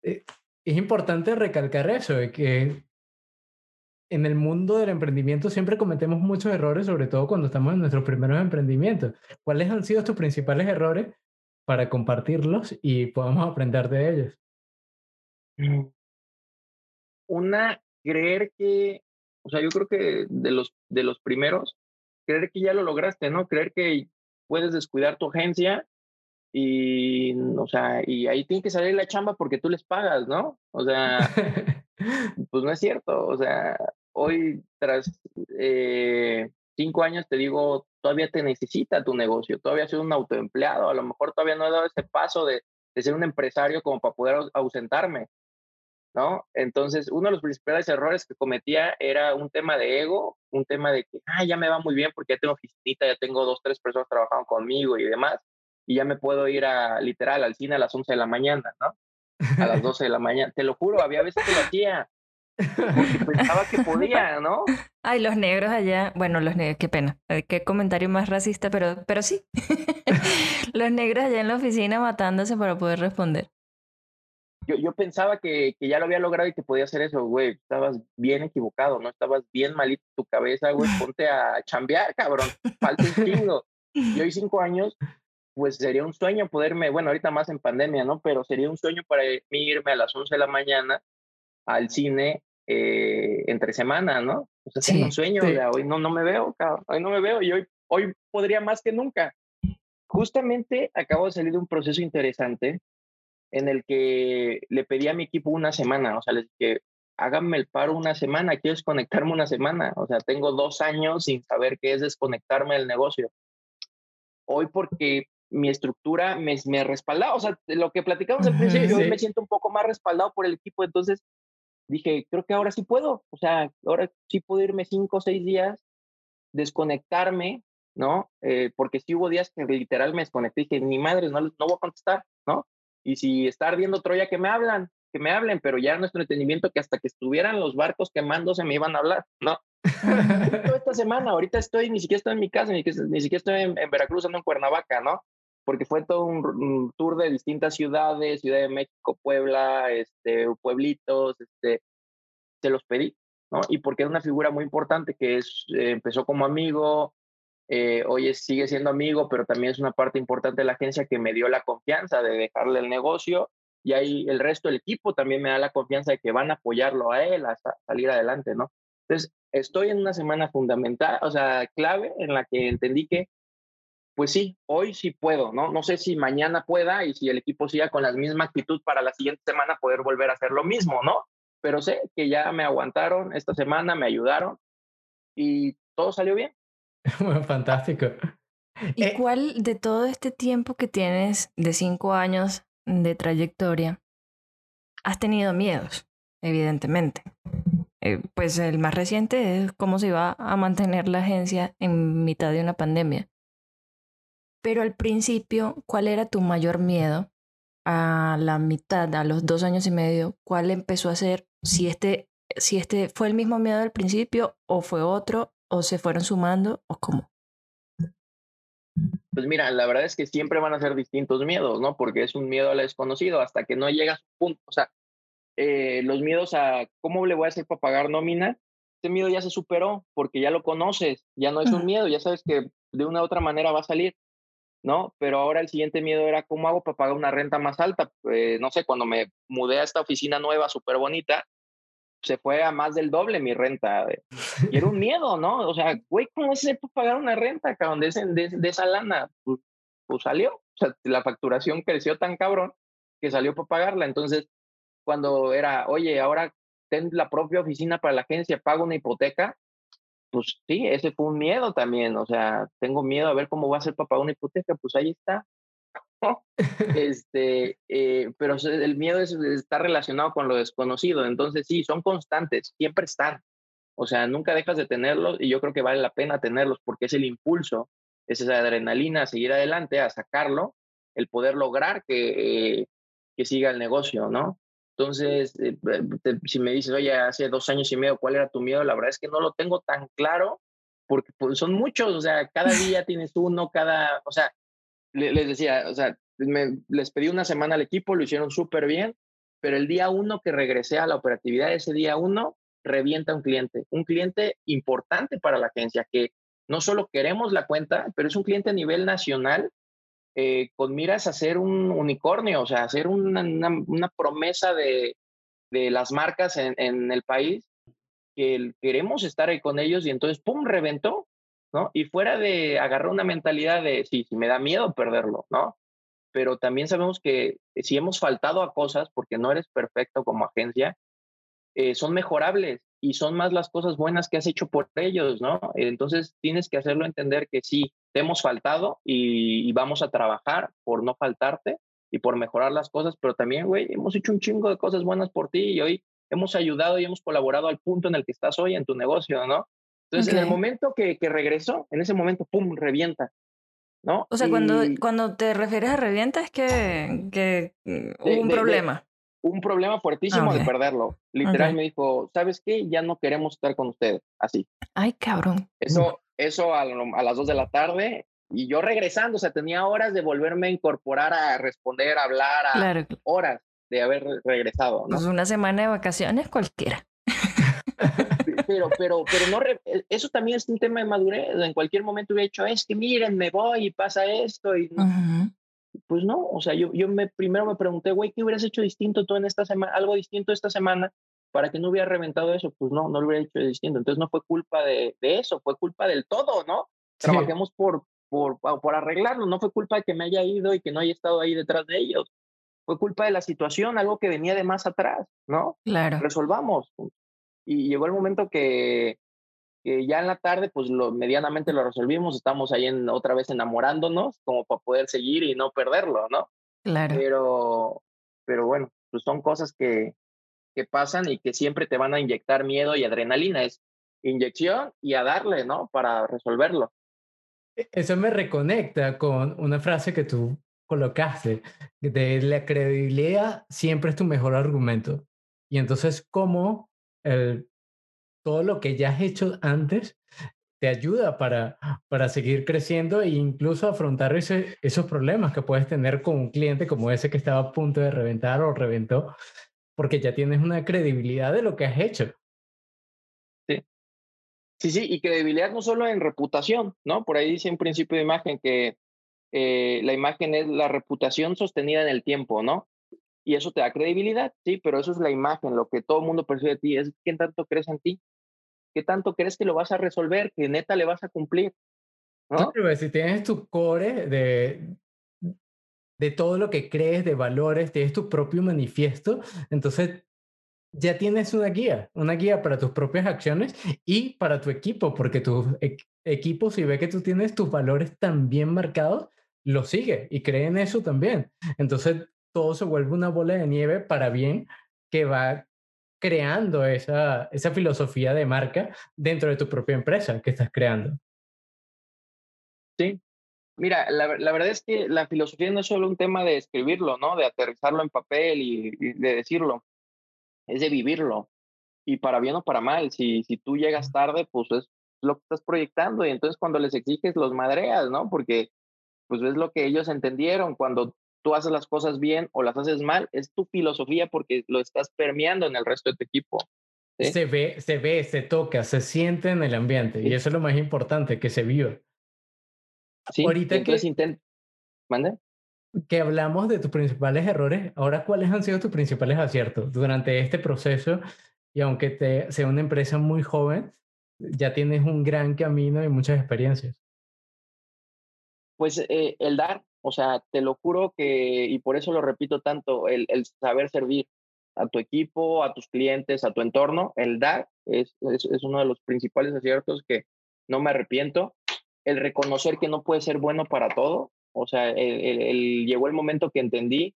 eh, es importante recalcar eso, de que en el mundo del emprendimiento siempre cometemos muchos errores, sobre todo cuando estamos en nuestros primeros emprendimientos. ¿Cuáles han sido tus principales errores para compartirlos y podamos aprender de ellos? Mm. Una, creer que o sea, yo creo que de los, de los primeros, creer que ya lo lograste, ¿no? Creer que puedes descuidar tu agencia y, o sea, y ahí tiene que salir la chamba porque tú les pagas, ¿no? O sea, pues no es cierto. O sea, hoy tras, eh, cinco años te digo, todavía te necesita tu negocio, todavía soy un autoempleado, a lo mejor todavía no he dado ese paso de, de ser un empresario como para poder ausentarme, ¿no? Entonces, uno de los principales errores que cometía era un tema de ego, un tema de que, ah, ya me va muy bien porque ya tengo oficinita, ya tengo dos, tres personas trabajando conmigo y demás, y ya me puedo ir a, literal, al cine a las 11 de la mañana, ¿no? A las 12 de la mañana. Te lo juro, había veces que lo hacía. Pensaba que podía, ¿no? Ay, los negros allá, bueno, los negros, qué pena, qué comentario más racista, pero, pero sí. los negros allá en la oficina matándose para poder responder. Yo, yo pensaba que, que, ya lo había logrado y que podía hacer eso, güey. Estabas bien equivocado, ¿no? Estabas bien malito tu cabeza, güey. Ponte a chambear, cabrón. Falta un chingo. Y hoy cinco años pues sería un sueño poderme, bueno, ahorita más en pandemia, ¿no? Pero sería un sueño para mí irme a las 11 de la mañana al cine eh, entre semana, ¿no? O sea, sería un sueño, hoy no, no me veo, cabrón, hoy no me veo y hoy, hoy podría más que nunca. Justamente acabo de salir de un proceso interesante en el que le pedí a mi equipo una semana, o sea, les dije, háganme el paro una semana, quiero desconectarme una semana, o sea, tengo dos años sin saber qué es desconectarme del negocio. Hoy porque mi estructura me, me respaldado. O sea, lo que platicamos al principio, yo me siento un poco más respaldado por el equipo. Entonces dije, creo que ahora sí puedo. O sea, ahora sí puedo irme cinco o seis días, desconectarme, ¿no? Eh, porque sí hubo días que literal me desconecté y dije, ni madre, no, no voy a contestar, ¿no? Y si está ardiendo Troya, que me hablan, que me hablen, pero ya nuestro entendimiento que hasta que estuvieran los barcos quemándose me iban a hablar, ¿no? esta semana, ahorita estoy, ni siquiera estoy en mi casa, ni, ni siquiera estoy en, en Veracruz, ando en Cuernavaca, ¿no? porque fue todo un, tour de distintas ciudades, Ciudad de México, Puebla, este, pueblitos, este, se los pedí, ¿no? Y porque es una figura muy importante que es, eh, empezó como amigo, eh, hoy sigue siendo amigo, pero también es una parte importante de la agencia que me dio la confianza de dejarle el negocio y ahí el resto del equipo también me da la confianza de que van a apoyarlo a él hasta salir adelante, ¿no? Entonces, estoy en una semana fundamental, o sea, clave en la que entendí que pues sí, hoy sí puedo, ¿no? No sé si mañana pueda y si el equipo siga con la misma actitud para la siguiente semana poder volver a hacer lo mismo, ¿no? Pero sé que ya me aguantaron esta semana, me ayudaron y todo salió bien. Bueno, fantástico. ¿Y eh, cuál de todo este tiempo que tienes de cinco años de trayectoria has tenido miedos? Evidentemente. Eh, pues el más reciente es cómo se iba a mantener la agencia en mitad de una pandemia. Pero al principio, ¿cuál era tu mayor miedo? A la mitad, a los dos años y medio, ¿cuál empezó a ser? Si este, si este fue el mismo miedo al principio, o fue otro, o se fueron sumando, o cómo. Pues mira, la verdad es que siempre van a ser distintos miedos, ¿no? Porque es un miedo al desconocido hasta que no llegas a un punto. O sea, eh, los miedos a cómo le voy a hacer para pagar nómina, ese miedo ya se superó porque ya lo conoces, ya no es un miedo, ya sabes que de una u otra manera va a salir. ¿no? Pero ahora el siguiente miedo era cómo hago para pagar una renta más alta. Eh, no sé, cuando me mudé a esta oficina nueva, súper bonita, se fue a más del doble mi renta. Y era un miedo, ¿no? O sea, güey, ¿cómo se puede pagar una renta, cabrón, de, de, esa lana? Pues, pues, salió. O sea, la facturación creció tan cabrón que salió para pagarla. Entonces, cuando era, oye, ahora ten la propia oficina para la agencia, pago una hipoteca, pues sí, ese fue un miedo también, o sea, tengo miedo a ver cómo va a ser papá una hipoteca, pues ahí está. este, eh, pero el miedo es, está relacionado con lo desconocido, entonces sí, son constantes, siempre están. O sea, nunca dejas de tenerlos y yo creo que vale la pena tenerlos porque es el impulso, es esa adrenalina a seguir adelante, a sacarlo, el poder lograr que, eh, que siga el negocio, ¿no? Entonces, eh, si me dices, oye, hace dos años y medio, ¿cuál era tu miedo? La verdad es que no lo tengo tan claro, porque pues, son muchos, o sea, cada día tienes uno, cada, o sea, les decía, o sea, les pedí una semana al equipo, lo hicieron súper bien, pero el día uno que regresé a la operatividad, ese día uno, revienta un cliente, un cliente importante para la agencia, que no solo queremos la cuenta, pero es un cliente a nivel nacional eh, con miras a ser un unicornio, o sea, hacer una, promesa de, de, las marcas en, en, el país, que queremos estar ahí con ellos y entonces, ¡pum!, reventó, ¿no? Y fuera de agarrar una mentalidad de, sí, sí, me da miedo perderlo, ¿no? Pero también sabemos que si hemos faltado a cosas, porque no eres perfecto como agencia, eh, son mejorables y son más las cosas buenas que has hecho por ellos, ¿no? Entonces tienes que hacerlo entender que sí, te hemos faltado y, y vamos a trabajar por no faltarte y por mejorar las cosas, pero también, güey, hemos hecho un chingo de cosas buenas por ti y hoy hemos ayudado y hemos colaborado al punto en el que estás hoy en tu negocio, ¿no? Entonces, en el momento que, que, regresó, en ese momento, ¡pum!, revienta, ¿no? O sea, cuando, cuando te refieres a revienta es que, que hubo un problema. un problema fuertísimo de perderlo. Literal me dijo, ¿sabes qué? Ya no queremos estar con ustedes, así. Ay, cabrón. Eso, eso a, a las dos de la tarde, y yo regresando, o sea, tenía horas de volverme a incorporar, a responder, a hablar, a horas de haber regresado. ¿no? Pues una semana de vacaciones cualquiera. Pero, pero, pero no, e, eso también es un tema de madurez. En cualquier momento hubiera dicho, es que miren, me voy y pasa esto. Y Pues no, o sea, yo, yo me, primero me pregunté, güey, ¿qué hubieras hecho distinto tú en esta semana, algo distinto esta semana para que no hubiera reventado eso? Pues no, no lo hubiera hecho distinto. Entonces no fue culpa de, de eso, fue culpa del todo, ¿no? Trabajemos por, por, por arreglarlo, no fue culpa de que me haya ido y que no haya estado ahí detrás de ellos. Fue culpa de la situación, algo que venía de más atrás, ¿no? Claro. Resolvamos. Y llegó el momento que, que ya en la tarde, pues lo, medianamente lo resolvimos, estamos ahí en, otra vez enamorándonos, como para poder seguir y no perderlo, ¿no? Claro. Pero, pero bueno, pues son cosas que, que pasan y que siempre te van a inyectar miedo y adrenalina. Es inyección y a darle, ¿no? Para resolverlo. E, eso me reconecta con una frase que tú colocaste, de la credibilidad siempre es tu mejor argumento. Y entonces, ¿cómo todo lo que ya has hecho antes te ayuda para, para seguir creciendo e incluso afrontar ese, esos problemas que puedes tener con un cliente como ese que estaba a punto de reventar o reventó, porque ya tienes una credibilidad de lo que has hecho. Sí, sí, y credibilidad no solo en reputación, ¿no? Por ahí dice un principio de imagen que eh, la imagen es la reputación sostenida en el tiempo, ¿no? Y eso te da credibilidad, sí, pero eso es la imagen, lo que todo el mundo percibe de ti, es qué tanto crees en ti, qué tanto crees que lo vas a resolver, que neta le vas a cumplir. ¿no? Pues, si tienes tu core de, de todo lo que crees, de valores, tienes tu propio manifiesto, entonces ya tienes una guía, una guía para tus propias acciones y para tu equipo, porque tu equipo, si ve que tú tienes tus valores tan bien marcados, lo sigue y cree en eso también. Entonces, todo se vuelve una bola de nieve para bien que va creando esa, esa filosofía de marca dentro de tu propia empresa que estás creando. Sí. Mira, la, verdad es que la filosofía no es solo un tema de escribirlo, ¿no? De aterrizarlo en papel y de decirlo es de vivirlo. Y para bien o para mal, si, si tú llegas tarde, pues es lo que estás proyectando y entonces cuando les exiges los madreas, ¿no? Porque pues es lo que ellos entendieron. Cuando tú haces las cosas bien o las haces mal, es tu filosofía porque lo estás permeando en el resto de tu equipo. Se ve, se ve, se toca, se siente en el ambiente y eso es lo más importante, que se viva. Sí, Ahorita que... ¿Mande? que hablamos de tus principales errores, ahora cuáles han sido tus principales aciertos durante este proceso y aunque te, sea una empresa muy joven, ya tienes un gran camino y muchas experiencias. Pues eh, el dar, o sea, te lo juro que, y por eso lo repito tanto, el, el, saber servir a tu equipo, a tus clientes, a tu entorno, el dar es, es, es uno de los principales aciertos que no me arrepiento. El reconocer que no puede ser bueno para todo, o sea, el, llegó el momento que entendí,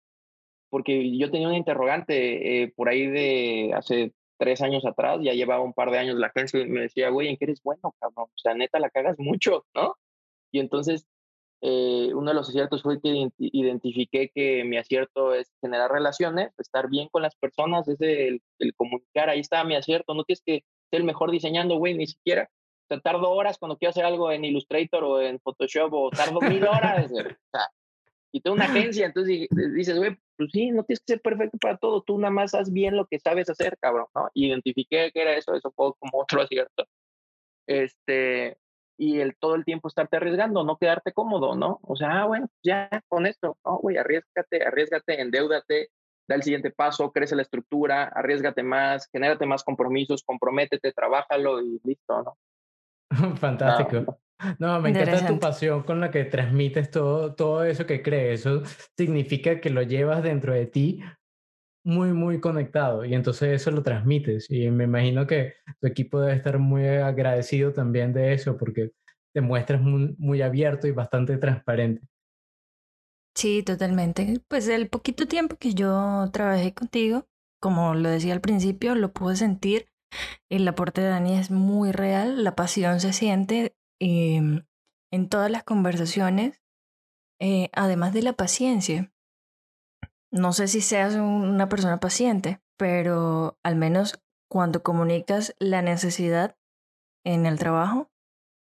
porque yo tenía un interrogante eh, por ahí de hace tres años atrás, ya llevaba un par de años la agencia y me decía, güey, ¿en qué eres bueno, cabrón? O sea, neta, la cagas mucho, ¿no? Y entonces, eh, uno de los aciertos fue que identifiqué que mi acierto es generar relaciones, estar bien con las personas, es el, el comunicar, ahí está mi acierto, no tienes que ser el mejor diseñando, güey, ni siquiera, o tardo horas cuando quiero hacer algo en Illustrator o en Photoshop o tardo mil horas. o sea, y tengo una agencia, entonces dices, güey, pues sí, no tienes que ser perfecto para todo, tú nada más haz bien lo que sabes hacer, cabrón, ¿no? Identifiqué que era eso, eso fue como otro acierto. Este, y el todo el tiempo estarte arriesgando, no quedarte cómodo, ¿no? O sea, ah, bueno, ya con esto, no, güey, arriesgate, arriesgate, endeudate, da el siguiente paso, crece la estructura, arriesgate más, genérate más compromisos, comprométete, trabájalo y listo, ¿no? Fantástico. No, me encanta tu pasión con la que transmites todo, todo eso que crees. Eso significa que lo llevas dentro de ti muy, muy conectado y entonces eso lo transmites y me imagino que tu equipo debe estar muy agradecido también de eso porque te muestras muy, muy abierto y bastante transparente. Sí, totalmente. Pues el poquito tiempo que yo trabajé contigo, como lo decía al principio, lo pude sentir. El aporte de Dani es muy real, la pasión se siente em, en todas las conversaciones, eh, además de la paciencia. No sé si seas una persona paciente, pero al menos cuando comunicas la necesidad en el trabajo,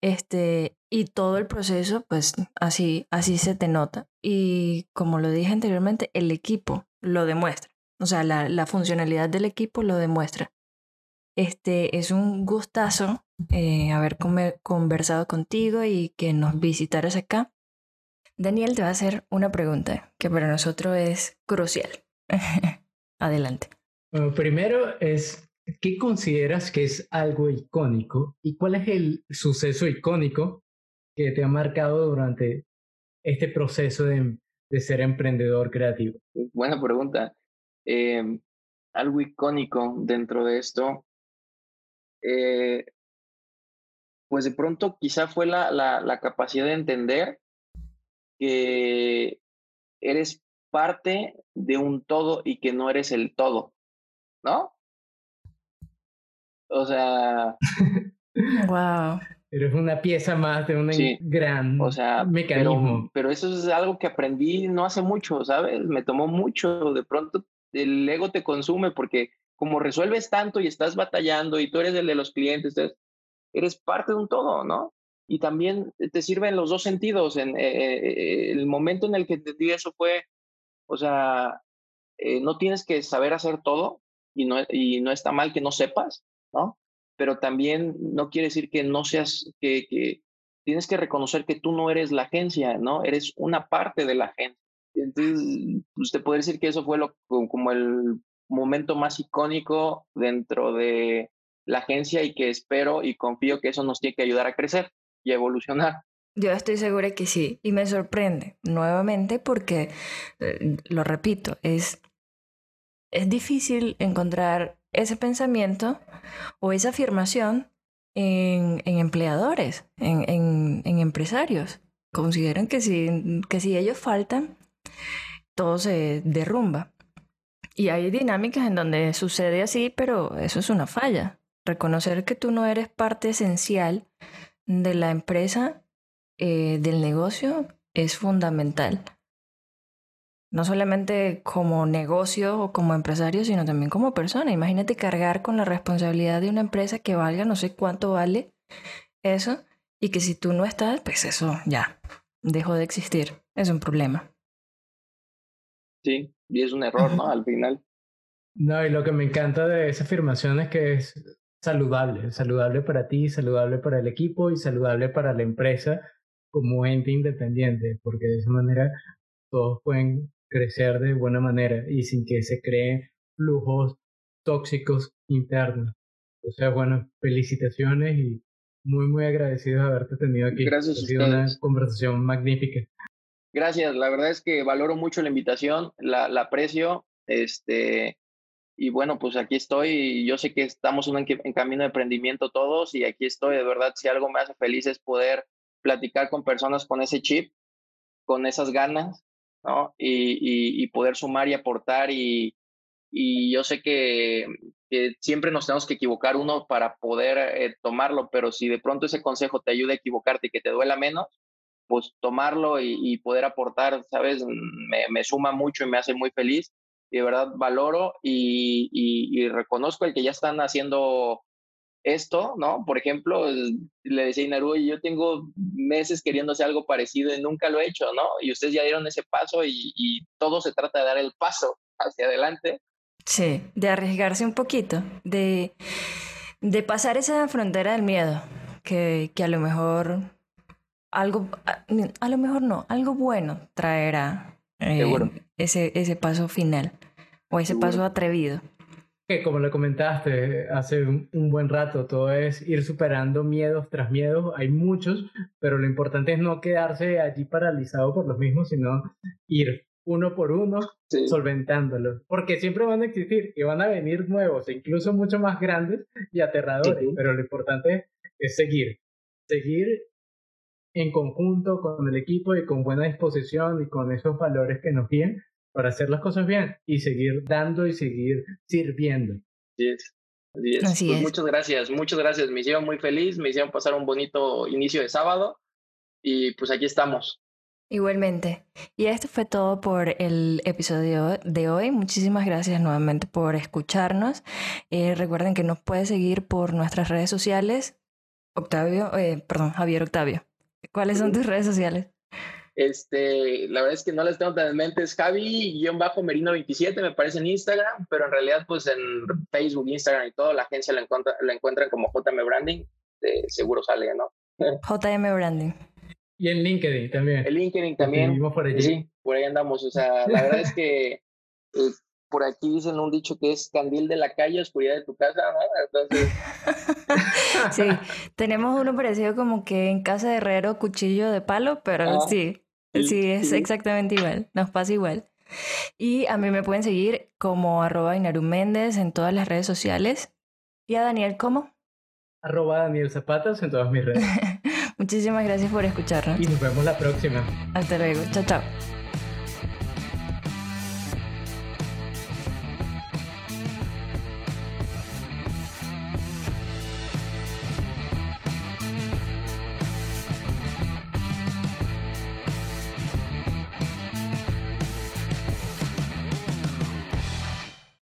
este, y todo el proceso, pues así, así se te nota. Y como lo dije anteriormente, el equipo lo demuestra. O sea, la, la funcionalidad del equipo lo demuestra. Este es un gustazo eh, haber conversado contigo y que nos visitaras acá. Daniel te va a hacer una pregunta que para nosotros es crucial. Adelante. primero es, ¿qué consideras que es algo icónico y cuál es el suceso icónico que te ha marcado durante este proceso de, de ser emprendedor creativo? Buena pregunta. Eh, algo icónico dentro de esto, eh, pues de pronto quizá fue la, la, la capacidad de entender que eres parte de un todo y que no eres el todo, ¿no? O sea... wow. Eres una pieza más de un gran o sea, mecanismo. Pero, eso es algo que aprendí no hace mucho, ¿sabes? Me tomó mucho. De pronto el ego te consume porque como resuelves tanto y estás batallando y tú eres el de los clientes, eres parte de un todo, ¿no? Y también te sirve en los dos sentidos. En eh, eh, el momento en el que entendí eso fue, o sea, eh, no tienes que saber hacer todo y no, y no está mal que no sepas, ¿no? Pero también no quiere decir que no seas, que, que tienes que reconocer que tú no eres la agencia, ¿no? Eres una parte de la agencia. Entonces, usted puede decir que eso fue lo, como el momento más icónico dentro de la agencia y que espero y confío que eso nos tiene que ayudar a crecer y evolucionar. Yo estoy segura que sí, y me sorprende nuevamente porque, eh, lo repito, es, es difícil encontrar ese pensamiento o esa afirmación en, en empleadores, en, en, empresarios. Consideran que si, que si ellos faltan, todo se derrumba. Y hay dinámicas en donde sucede así, pero eso es una falla. Reconocer que tú no eres parte esencial de la empresa, eh, del negocio, es fundamental. No solamente como negocio o como empresario, sino también como persona. Imagínate cargar con la responsabilidad de una empresa que valga no sé cuánto vale eso y que si tú no estás, pues eso ya dejó de existir. Es un problema. Sí, y es un error, ¿no? Al final. No, y lo que me encanta de esa afirmación es que es saludable, saludable para ti, saludable para el equipo y saludable para la empresa como ente independiente, porque de esa manera todos pueden crecer de buena manera y sin que se creen flujos tóxicos internos. O sea, bueno, felicitaciones y muy, muy agradecidos de haberte tenido aquí. Gracias. Ha sido una conversación magnífica. Gracias, la verdad es que valoro mucho la invitación, la, la aprecio. Este, y bueno, pues aquí estoy yo sé que estamos en, camino de emprendimiento todos y aquí estoy, de verdad, si algo me hace feliz es poder platicar con personas con ese chip, con esas ganas, ¿no? Y, y, poder sumar y aportar y, y yo sé que, siempre nos tenemos que equivocar uno para poder eh, tomarlo, pero si de pronto ese consejo te ayuda a equivocarte y que te duela menos, pues tomarlo y, poder aportar, ¿sabes? Me, suma mucho y me hace muy feliz y de verdad valoro y, y, reconozco el que ya están haciendo esto, ¿no? Por ejemplo, le decía a Inaru, yo tengo meses queriendo hacer algo parecido y nunca lo he hecho, ¿no? Y ustedes ya dieron ese paso y, y todo se trata de dar el paso hacia adelante. Sí, de arriesgarse un poquito, de, de pasar esa frontera del miedo, que, que a lo mejor algo, a, a, lo mejor no, algo bueno traerá eh, ese, ese paso final o ese paso atrevido. Que como le comentaste hace un, buen rato, todo es ir superando miedos tras miedos. Hay muchos, pero lo importante es no quedarse allí paralizado por los mismos, sino ir uno por uno, solventándolo. Porque siempre van a existir y van a venir nuevos, e incluso mucho más grandes y aterradores. Pero lo importante es seguir. Seguir en conjunto con el equipo y con buena disposición y con esos valores que nos guían para hacer las cosas bien y seguir dando y seguir sirviendo. Así es. Así pues Muchas gracias, muchas gracias. Me hicieron muy feliz, me hicieron pasar un bonito inicio de sábado y pues aquí estamos. Igualmente. Y esto fue todo por el episodio de hoy. Muchísimas gracias nuevamente por escucharnos. Eh, recuerden que nos puede seguir por nuestras redes sociales. Octavio, eh, perdón, Javier Octavio. ¿Cuáles son tus redes sociales? Este, la verdad es que no las tengo tan en mente, es Javi-Merino27, me parece en Instagram, pero en realidad pues en Facebook, Instagram y todo, la agencia la, encuentra, la encuentran como JM Branding, seguro sale, ¿no? JM Branding. Y en LinkedIn también. En LinkedIn también. Por allí. Sí, por ahí andamos. O sea, la verdad es que eh, por aquí dicen un dicho que es candil de la calle, oscuridad de tu casa, ¿no? Entonces. sí, tenemos uno parecido como que en casa de herrero, cuchillo de palo, pero sí, sí, es exactamente igual. Nos pasa igual. Y a mí me pueden seguir como arroba Méndez en todas las redes sociales. ¿Y a Daniel cómo? Arroba Daniel Zapatas en todas mis redes. Muchísimas gracias por escucharnos. Y nos vemos la próxima. Hasta luego. Chao, chao.